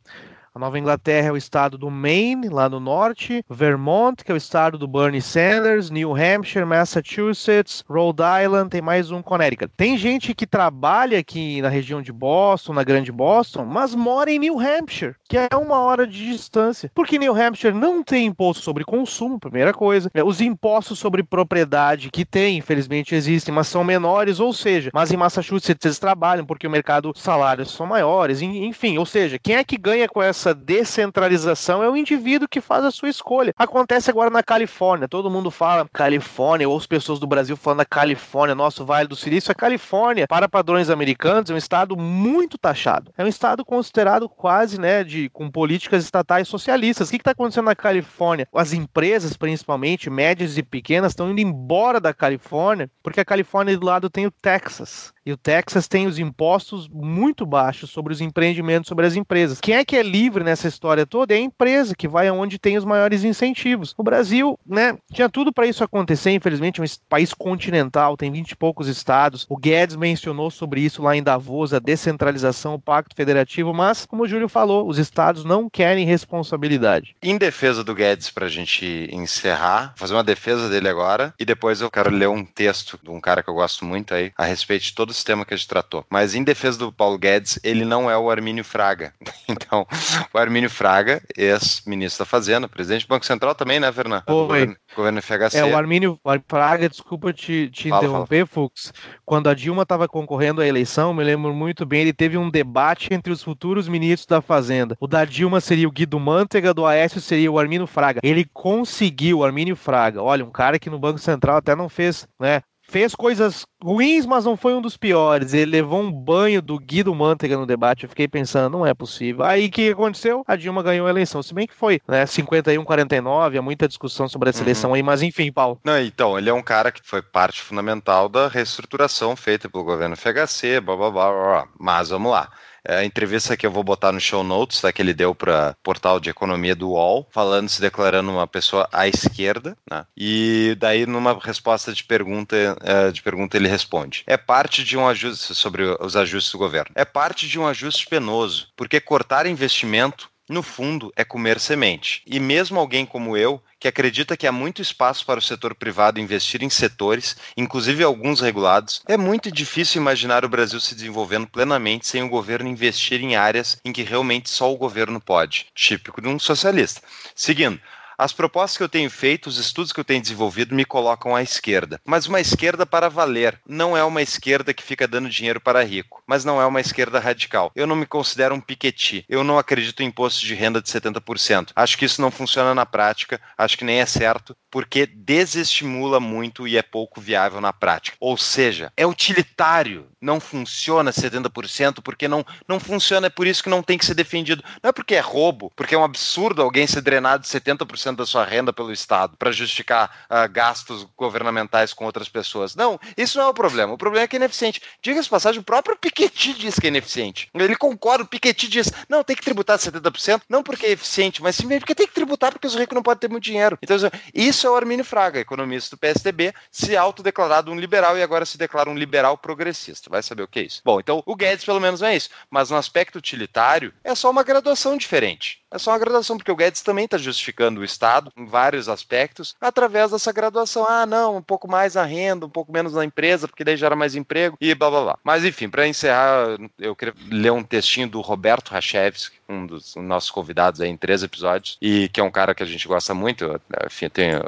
S3: A Nova Inglaterra é o estado do Maine, lá no norte, Vermont, que é o estado do Bernie Sanders, New Hampshire, Massachusetts, Rhode Island, tem mais um Connecticut. Tem gente que trabalha aqui na região de Boston, na Grande Boston, mas mora em New Hampshire, que é uma hora de distância. Porque New Hampshire não tem imposto sobre consumo, primeira coisa. É, os impostos sobre propriedade que tem, infelizmente existem, mas são menores, ou seja, mas em Massachusetts eles trabalham porque o mercado salários são maiores, enfim, ou seja, quem é que ganha com essa descentralização é o indivíduo que faz a sua escolha. Acontece agora na Califórnia, todo mundo fala Califórnia, ou as pessoas do Brasil falando da Califórnia, nosso Vale do Silício, a Califórnia, para padrões americanos, é um estado muito taxado. É um estado considerado quase, né, de com políticas estatais socialistas. O que está acontecendo na Califórnia? As empresas, principalmente, médias e pequenas, estão indo embora da Califórnia, porque a Califórnia do lado tem o Texas. E o Texas tem os impostos muito baixos sobre os empreendimentos, sobre as empresas. Quem é que é livre nessa história toda é a empresa que vai aonde tem os maiores incentivos. O Brasil, né, tinha tudo para isso acontecer, infelizmente, um país continental, tem 20 e poucos estados. O Guedes mencionou sobre isso lá em Davos, a descentralização, o pacto federativo, mas, como o Júlio falou, os estados não querem responsabilidade.
S2: Em defesa do Guedes, para a gente encerrar, fazer uma defesa dele agora, e depois eu quero ler um texto de um cara que eu gosto muito aí, a respeito de todos sistema que a gente tratou. Mas em defesa do Paulo Guedes, ele não é o Armínio Fraga. Então, o Armínio Fraga, ex-ministro da Fazenda, presidente do Banco Central também, né, Fernando? Governo, governo FHC.
S3: É, o Armínio Fraga, desculpa te, te fala, interromper, fala. Fux. Quando a Dilma estava concorrendo à eleição, me lembro muito bem, ele teve um debate entre os futuros ministros da Fazenda. O da Dilma seria o Guido Mantega, do Aécio seria o Armínio Fraga. Ele conseguiu, o Armínio Fraga. Olha, um cara que no Banco Central até não fez, né? Fez coisas ruins, mas não foi um dos piores. Ele levou um banho do Guido Mantega no debate. Eu fiquei pensando, não é possível. Aí o que aconteceu? A Dilma ganhou a eleição. Se bem que foi, né? 51-49, há muita discussão sobre essa uhum. eleição aí, mas enfim, Paulo.
S2: Não, então, ele é um cara que foi parte fundamental da reestruturação feita pelo governo FHC, blá blá blá blá. blá. Mas vamos lá. É a entrevista que eu vou botar no show notes, tá, que ele deu para portal de economia do UOL, falando, se declarando uma pessoa à esquerda, né? E daí numa resposta de pergunta, é, de pergunta ele responde: é parte de um ajuste sobre os ajustes do governo. É parte de um ajuste penoso, porque cortar investimento no fundo, é comer semente. E mesmo alguém como eu, que acredita que há muito espaço para o setor privado investir em setores, inclusive alguns regulados, é muito difícil imaginar o Brasil se desenvolvendo plenamente sem o governo investir em áreas em que realmente só o governo pode, típico de um socialista. Seguindo, as propostas que eu tenho feito, os estudos que eu tenho desenvolvido me colocam à esquerda. Mas uma esquerda para valer. Não é uma esquerda que fica dando dinheiro para rico. Mas não é uma esquerda radical. Eu não me considero um piqueti. Eu não acredito em imposto de renda de 70%. Acho que isso não funciona na prática. Acho que nem é certo, porque desestimula muito e é pouco viável na prática. Ou seja, é utilitário. Não funciona 70% porque não, não funciona. É por isso que não tem que ser defendido. Não é porque é roubo, porque é um absurdo alguém ser drenado de 70% da sua renda pelo Estado para justificar uh, gastos governamentais com outras pessoas. Não, isso não é o problema. O problema é que é ineficiente. Diga-se passagem, o próprio Piketty diz que é ineficiente. Ele concorda, o Piketty diz, não, tem que tributar 70%, não porque é eficiente, mas sim porque tem que tributar porque os ricos não podem ter muito dinheiro. Então, isso é o Armínio Fraga, economista do PSDB, se autodeclarado um liberal e agora se declara um liberal progressista. Vai saber o que é isso. Bom, então o Guedes pelo menos é isso. Mas no aspecto utilitário, é só uma graduação diferente. É só uma graduação, porque o Guedes também está justificando o Estado em vários aspectos através dessa graduação. Ah, não, um pouco mais na renda, um pouco menos na empresa, porque daí gera mais emprego e blá blá blá. Mas enfim, para encerrar, eu queria ler um textinho do Roberto Rachevski, um dos nossos convidados aí em três episódios, e que é um cara que a gente gosta muito. Eu, enfim, tenho,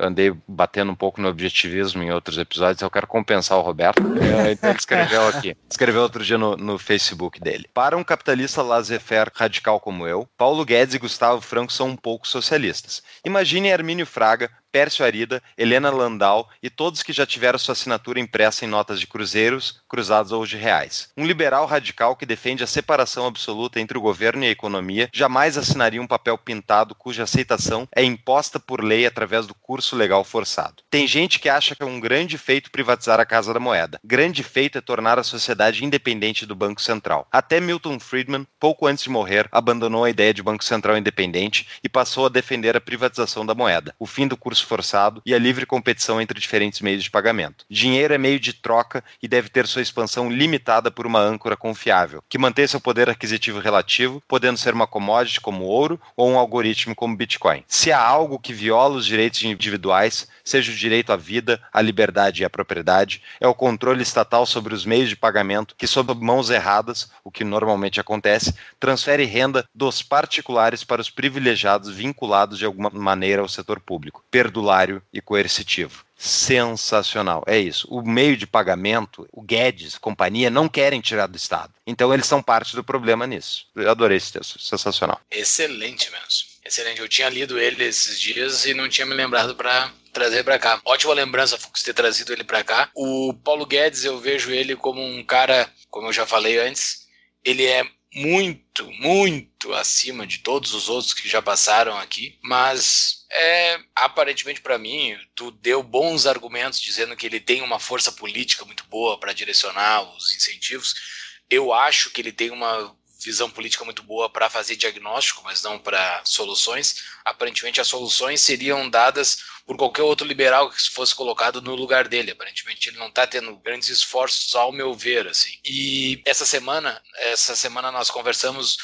S2: andei batendo um pouco no objetivismo em outros episódios, eu quero compensar o Roberto. É, então ele escreveu aqui, escreveu outro dia no, no Facebook dele. Para um capitalista laissez-faire radical como eu, Paulo Guedes e Gustavo Franco são um pouco socialistas. Imagine Hermínio Fraga, Pércio Arida, Helena Landau e todos que já tiveram sua assinatura impressa em notas de cruzeiros, cruzados ou de reais. Um liberal radical que defende a separação absoluta entre o governo e a economia jamais assinaria um papel pintado cuja aceitação é imposta por lei através do curso legal forçado. Tem gente que acha que é um grande feito privatizar a Casa da Moeda. Grande feito é tornar a sociedade independente do Banco Central. Até Milton Friedman, pouco antes de morrer, abandonou a ideia de Banco Central independente e passou a defender a privatização da moeda, o fim do curso forçado e a livre competição entre diferentes meios de pagamento. Dinheiro é meio de troca e deve ter sua expansão limitada por uma âncora confiável, que mantém seu poder aquisitivo relativo, podendo ser uma commodity como ouro ou um algoritmo como Bitcoin. Se há algo que viola os direitos individuais, seja o direito à vida, à liberdade e à propriedade, é o controle estatal sobre os meios de pagamento que, sob mãos erradas, o que normalmente acontece, transfere renda dos particulares para os privilegiados vinculados de alguma maneira ao setor público, perdulário e coercitivo sensacional. É isso. O meio de pagamento, o Guedes, companhia, não querem tirar do Estado. Então eles são parte do problema nisso. Eu adorei esse texto. Sensacional.
S1: Excelente mesmo. Excelente. Eu tinha lido ele esses dias e não tinha me lembrado para trazer para cá. Ótima lembrança, Fux, ter trazido ele para cá. O Paulo Guedes, eu vejo ele como um cara, como eu já falei antes, ele é muito, muito acima de todos os outros que já passaram aqui, mas é aparentemente para mim, tu deu bons argumentos dizendo que ele tem uma força política muito boa para direcionar os incentivos. Eu acho que ele tem uma visão política muito boa para fazer diagnóstico, mas não para soluções. Aparentemente, as soluções seriam dadas por qualquer outro liberal que fosse colocado no lugar dele. Aparentemente, ele não está tendo grandes esforços, ao meu ver. Assim. E essa semana, essa semana nós conversamos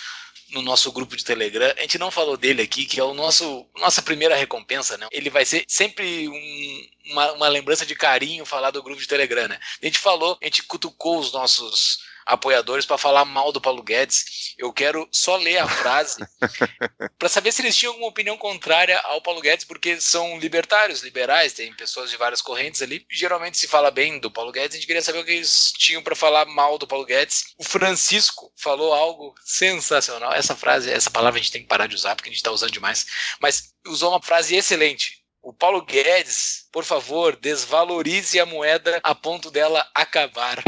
S1: no nosso grupo de Telegram. A gente não falou dele aqui, que é o nosso nossa primeira recompensa, né? Ele vai ser sempre um, uma, uma lembrança de carinho falar do grupo de Telegram, né? A gente falou, a gente cutucou os nossos apoiadores para falar mal do Paulo Guedes. Eu quero só ler a frase para saber se eles tinham alguma opinião contrária ao Paulo Guedes, porque são libertários, liberais, tem pessoas de várias correntes ali. Geralmente se fala bem do Paulo Guedes, a gente queria saber o que eles tinham para falar mal do Paulo Guedes. O Francisco falou algo sensacional. Essa frase, essa palavra a gente tem que parar de usar porque a gente está usando demais, mas usou uma frase excelente. O Paulo Guedes, por favor, desvalorize a moeda a ponto dela acabar.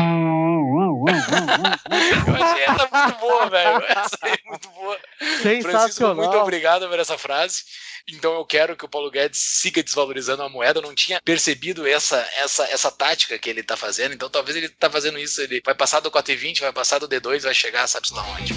S1: Eu achei essa muito boa, velho. Essa é muito boa.
S3: Sensacional. Francisco,
S1: muito obrigado por essa frase. Então eu quero que o Paulo Guedes siga desvalorizando a moeda. Eu não tinha percebido essa, essa, essa tática que ele está fazendo. Então talvez ele está fazendo isso. Ele vai passar do 4,20, vai passar do D2, vai chegar, sabe-se lá onde.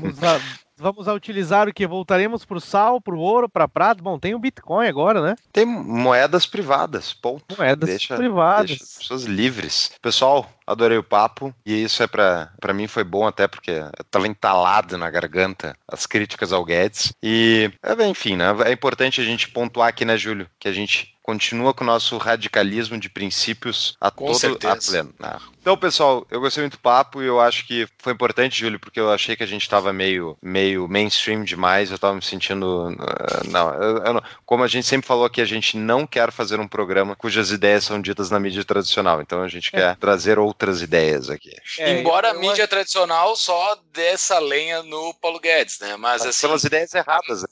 S3: Vamos lá vamos a utilizar o que? Voltaremos para o sal, para o ouro, para prata? Bom, tem o Bitcoin agora, né?
S2: Tem moedas privadas, ponto.
S3: Moedas deixa, privadas. Deixa
S2: as pessoas livres. Pessoal, adorei o papo e isso é para mim foi bom até porque eu tava entalado na garganta as críticas ao Guedes e é, enfim, né, é importante a gente pontuar aqui, né, Júlio, que a gente continua com o nosso radicalismo de princípios a com todo certeza. a pleno. Então, pessoal, eu gostei muito do papo e eu acho que foi importante, Júlio, porque eu achei que a gente estava meio, meio mainstream demais, eu estava me sentindo. Uh, não, eu, eu não, como a gente sempre falou aqui, a gente não quer fazer um programa cujas ideias são ditas na mídia tradicional, então a gente é. quer trazer outras ideias aqui.
S1: É, Embora a mídia tradicional só dessa lenha no Paulo Guedes, né? Mas, Mas assim.
S2: São as ideias erradas.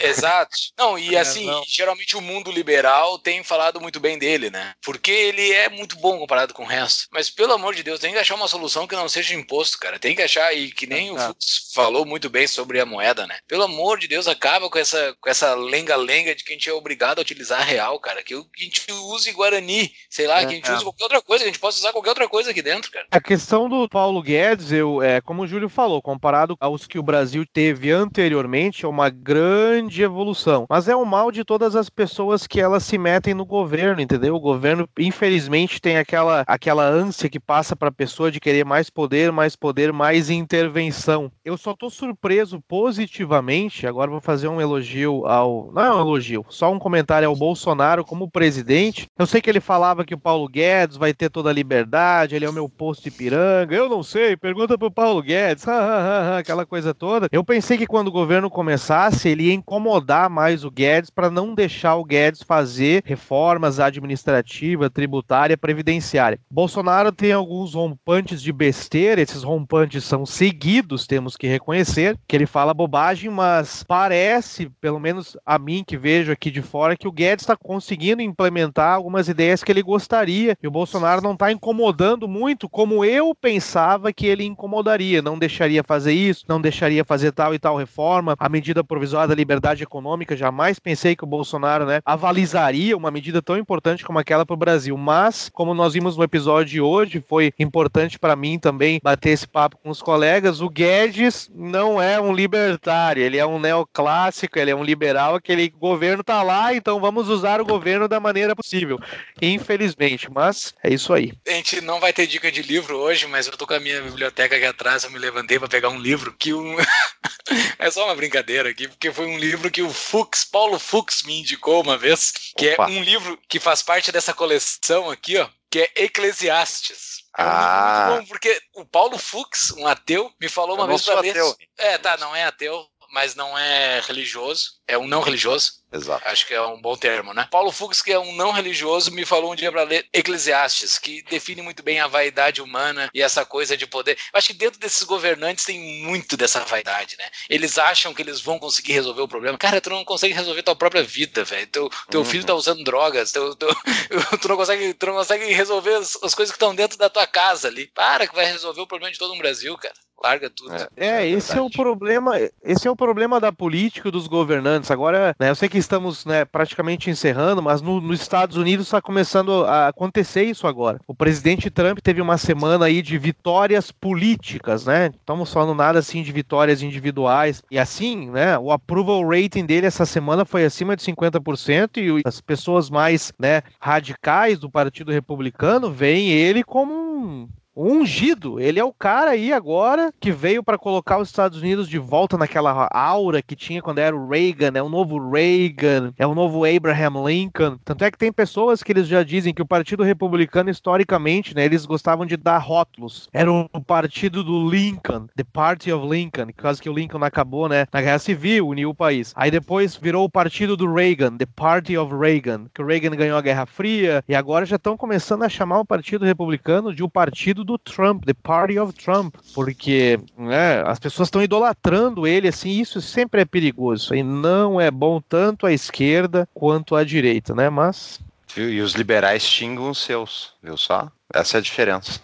S1: Exato. Não, e é, assim, não. geralmente o mundo liberal tem falado muito bem dele, né? Porque ele é muito bom comparado com o resto. Mas pelo amor de Deus, tem que achar uma solução que não seja imposto, cara. Tem que achar, e que nem o Fux falou muito bem sobre a moeda, né? Pelo amor de Deus, acaba com essa com essa lenga-lenga de que a gente é obrigado a utilizar real, cara. Que a gente use Guarani, sei lá, é, que a gente é. use qualquer outra coisa, que a gente possa usar qualquer outra coisa aqui dentro, cara.
S3: A questão do Paulo Guedes, eu, é, como o Júlio falou, comparado aos que o Brasil teve anteriormente, é uma grande evolução. Mas é o mal de todas as pessoas que elas se metem no governo, entendeu? O governo, infelizmente, tem aquela, aquela ânsia que passa para a pessoa de querer mais poder, mais poder, mais intervenção. Eu só tô surpreso positivamente, agora vou fazer um elogio ao. Não é um elogio, só um comentário ao Bolsonaro como presidente. Eu sei que ele falava que o Paulo Guedes vai ter toda a liberdade, ele é o meu posto de piranga. Eu não sei, pergunta pro Paulo Guedes, aquela coisa toda. Eu pensei que quando o governo começasse, ele ia incomodar mais o Guedes para não deixar o Guedes fazer reformas administrativa, tributária, previdenciária. Bolsonaro tem alguns rompantes de besteira, esses rompantes são seguidos, temos que reconhecer, que ele fala bobagem, mas parece, pelo menos a mim que vejo aqui de fora, que o Guedes está conseguindo implementar algumas ideias que ele gostaria, e o Bolsonaro não está incomodando muito como eu pensava que ele incomodaria, não deixaria fazer isso, não deixaria fazer tal e tal reforma, a medida provisória da liberdade econômica, jamais pensei que o Bolsonaro, né, avalizaria seria uma medida tão importante como aquela para o Brasil. Mas, como nós vimos no episódio de hoje, foi importante para mim também bater esse papo com os colegas. O Guedes não é um libertário, ele é um neoclássico, ele é um liberal. Aquele governo tá lá, então vamos usar o governo da maneira possível. Infelizmente, mas é isso aí.
S1: A gente não vai ter dica de livro hoje, mas eu tô com a minha biblioteca aqui atrás, eu me levantei para pegar um livro que um. é só uma brincadeira aqui, porque foi um livro que o Fux, Paulo Fux, me indicou uma vez, que é Opa. um livro que faz parte dessa coleção aqui, ó, que é Eclesiastes. É um ah. muito bom, porque o Paulo Fux, um ateu, me falou uma eu vez pra ler. É, tá, não é ateu, mas não é religioso, é um não religioso.
S2: Exato.
S1: Acho que é um bom termo, né? Paulo Fux, que é um não religioso, me falou um dia para ler Eclesiastes, que define muito bem a vaidade humana e essa coisa de poder. Eu acho que dentro desses governantes tem muito dessa vaidade, né? Eles acham que eles vão conseguir resolver o problema. Cara, tu não consegue resolver tua própria vida, velho. Teu, teu uhum. filho tá usando drogas, teu, teu, tu, não consegue, tu não consegue resolver as, as coisas que estão dentro da tua casa ali. Para que vai resolver o problema de todo o Brasil, cara larga tudo.
S3: É, é, é esse é o problema, esse é o problema da política dos governantes. Agora, né, eu sei que estamos né, praticamente encerrando, mas no, nos Estados Unidos está começando a acontecer isso agora. O presidente Trump teve uma semana aí de vitórias políticas, né? Estamos falando nada assim de vitórias individuais. E assim, né, o approval rating dele essa semana foi acima de 50% e as pessoas mais, né, radicais do Partido Republicano veem ele como um ungido. Ele é o cara aí agora que veio para colocar os Estados Unidos de volta naquela aura que tinha quando era o Reagan, é o novo Reagan, é o novo Abraham Lincoln. Tanto é que tem pessoas que eles já dizem que o Partido Republicano historicamente, né, eles gostavam de dar rótulos. Era o partido do Lincoln, The Party of Lincoln, por que o Lincoln acabou, né, na Guerra Civil, uniu o país. Aí depois virou o partido do Reagan, The Party of Reagan, que o Reagan ganhou a Guerra Fria e agora já estão começando a chamar o Partido Republicano de o partido do Trump, The Party of Trump, porque né, as pessoas estão idolatrando ele, assim, isso sempre é perigoso, e não é bom tanto à esquerda quanto à direita, né, mas...
S2: E os liberais xingam os seus, viu só? Essa é a diferença.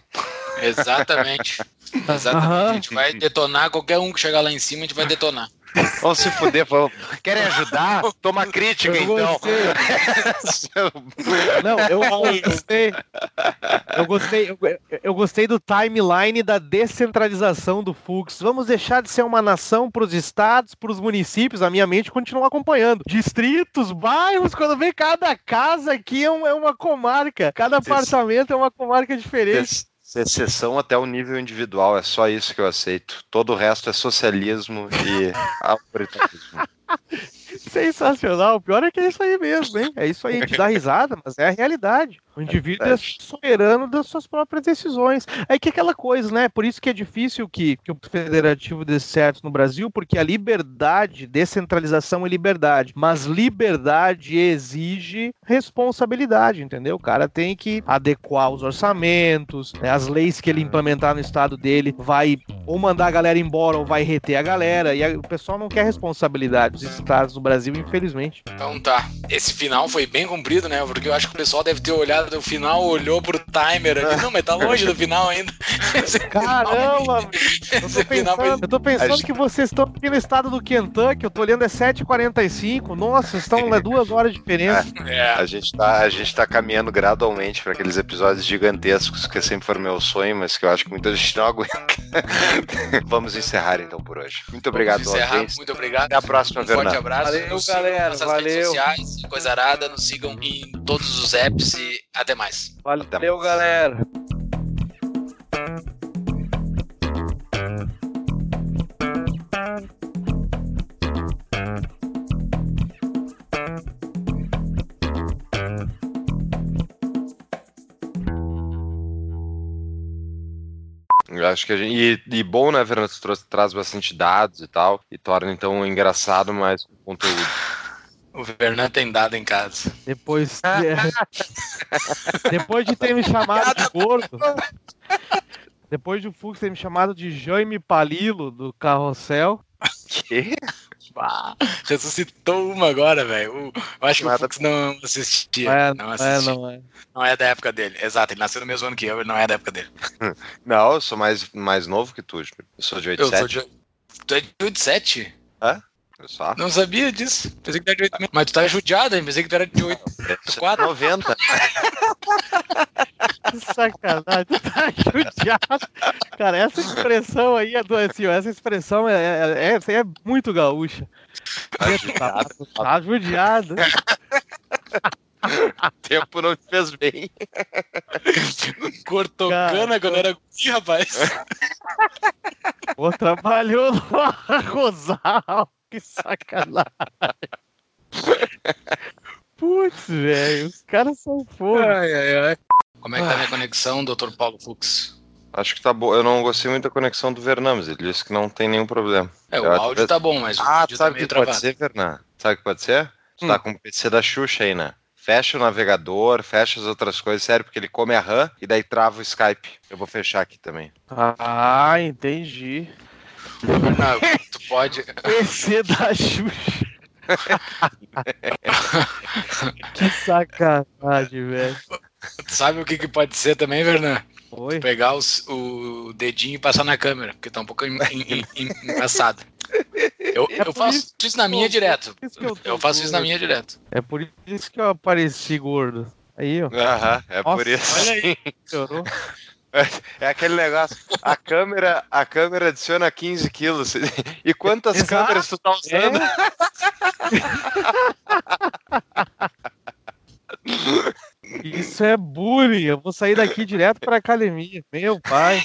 S1: Exatamente. Exatamente. Uhum. A gente vai detonar qualquer um que chegar lá em cima, a gente vai detonar.
S2: Vamos se fuder, vamos. Querem ajudar? Toma crítica, eu então.
S3: Não, eu gostei. Eu gostei, eu, eu, gostei do timeline da descentralização do Fux. Vamos deixar de ser uma nação para os estados, para os municípios. A minha mente continua acompanhando. Distritos, bairros, quando vem cada casa aqui é, é uma comarca. Cada apartamento é uma comarca diferente
S2: exceção até o nível individual, é só isso que eu aceito. Todo o resto é socialismo e autoritarismo.
S3: Sensacional. O pior é que é isso aí mesmo, hein? É isso aí, a gente dá risada, mas é a realidade. O indivíduo é, é soberano das suas próprias decisões. É que aquela coisa, né? Por isso que é difícil que, que o federativo dê certo no Brasil, porque a liberdade, descentralização é liberdade, mas liberdade exige responsabilidade, entendeu? O cara tem que adequar os orçamentos, né? as leis que ele implementar no estado dele vai ou mandar a galera embora ou vai reter a galera, e a, o pessoal não quer responsabilidade. Os estados do Brasil, infelizmente.
S1: Então tá. Esse final foi bem cumprido, né? Porque eu acho que o pessoal deve ter olhado no final, olhou pro timer ali. Não, mas tá longe do final ainda.
S3: Caramba! eu, tô pensando, foi... eu tô pensando que vocês estão aqui no estado do Kentucky, eu tô olhando é 7h45. Nossa, estão é duas horas de diferença.
S2: É. A, gente tá, a gente tá caminhando gradualmente para aqueles episódios gigantescos que sempre foram meu sonho, mas que eu acho que muita gente não aguenta. Vamos encerrar então por hoje. Muito obrigado,
S1: Vamos encerrar. Muito obrigado.
S2: Até a próxima, um Fernando.
S1: Forte abraço.
S3: Valeu, nos galera. Valeu. redes
S1: sociais, coisa arada. Nos sigam em todos os apps e até mais.
S3: Valeu, até mais. galera.
S2: Eu acho que a gente. E, e bom, né, Fernando? Você traz bastante dados e tal, e torna então engraçado mais o conteúdo.
S1: O Fernando tem dado em casa.
S3: Depois de... Depois de ter me chamado de gordo. Depois do Fux ter me chamado de Jaime Palilo do Carrossel.
S2: Que?
S1: Ah, ressuscitou uma agora, velho. Eu acho que o Fux não assistia.
S3: É,
S1: não,
S3: assistia. É, não, é.
S1: não é da época dele. Exato, ele nasceu no mesmo ano que eu, ele não é da época dele.
S2: Não, eu sou mais, mais novo que tu, Eu sou de 87. Eu sou de...
S1: Tu é de 87?
S2: Hã?
S1: Só. Não sabia disso. Pensei que era de 8 metros. Mas tu tá judiado, hein? Pensei que tu era de 8.
S2: 4. 90.
S3: Que sacanagem, tu tá judiado. Cara, essa expressão aí é do assim, essa expressão é, é, é, é muito gaúcha. Tá judiado. Tá judiado.
S2: O tempo não te fez bem.
S1: Cortou cana quando era guri, rapaz.
S3: Pô, trabalhou no Arrozal. Que sacanagem. Putz, velho, os caras são foda. Ai, ai,
S1: ai. Como é que tá a minha conexão, Dr. Paulo Fux?
S2: Acho que tá bom. Eu não gostei muito da conexão do Vernames. Ele disse que não tem nenhum problema.
S1: É, o áudio tá bom, mas o
S2: ah,
S1: vídeo
S2: sabe tá
S1: meio
S2: que travado. pode ser, Vernan? Sabe o que pode ser? Tu tá hum. tá com o PC da Xuxa aí, né? Fecha o navegador, fecha as outras coisas, sério, porque ele come a RAM e daí trava o Skype. Eu vou fechar aqui também.
S3: Ah, entendi.
S1: Não, tu pode.
S3: PC da Xuxa. que sacanagem, velho.
S1: Sabe o que, que pode ser também, Vernan?
S3: Oi?
S1: Pegar os, o dedinho e passar na câmera, porque tá um pouco engraçado. Eu, é eu faço isso, isso na minha direto. Eu, eu, faço isso na minha direto.
S3: É por isso que eu apareci gordo. Aí, ó.
S2: Aham, é Nossa, por isso. Olha aí. É, aquele negócio. A câmera, a câmera adiciona 15 quilos. E quantas Exato. câmeras tu tá usando?
S3: É. Isso é bullying. Eu vou sair daqui direto pra academia. Meu pai.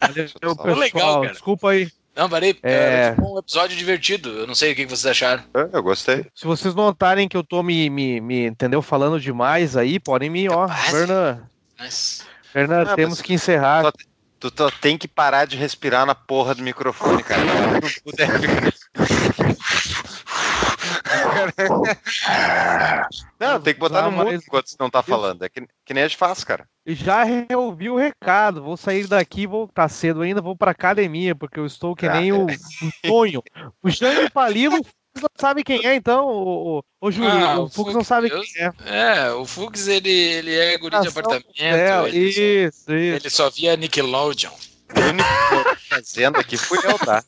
S3: Valeu, pessoal. Legal, cara. Desculpa aí.
S1: Não, parei. É... é um episódio divertido. Eu não sei o que vocês acharam.
S2: É, eu gostei.
S3: Se vocês notarem que eu tô me, me, me entendeu, falando demais aí, podem me, ó, Fernanda. Mas... Fernanda, ah, temos que encerrar. Só,
S2: tu, tu tem que parar de respirar na porra do microfone, cara. não puder Não, tem que botar no mundo enquanto você não tá falando. É que, que nem a gente faz, cara.
S3: Já ouvi o recado. Vou sair daqui, vou tá cedo ainda, vou pra academia, porque eu estou que nem o, o Tonho. O Jânio Palilo não sabe quem é, então, o, o, o Júlio. Ah, o, o Fux não sabe quem é.
S1: É, o Fux, ele, ele é guri de apartamento.
S3: É, ele isso,
S1: só,
S3: isso.
S1: Ele só via Nickelodeon.
S2: O único fazendo aqui fui eu, tá?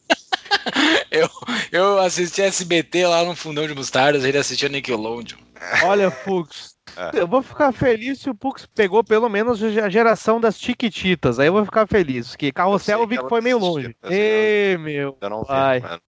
S1: eu, eu assisti SBT lá no Fundão de Mostardas, ele assistia Nickelodeon.
S3: Olha, Fux, é. eu vou ficar feliz se o Fux pegou pelo menos a geração das Chiquititas. Aí eu vou ficar feliz, que Carrossel eu vi que foi meio longe. Ê, meu. Eu não vi, mano.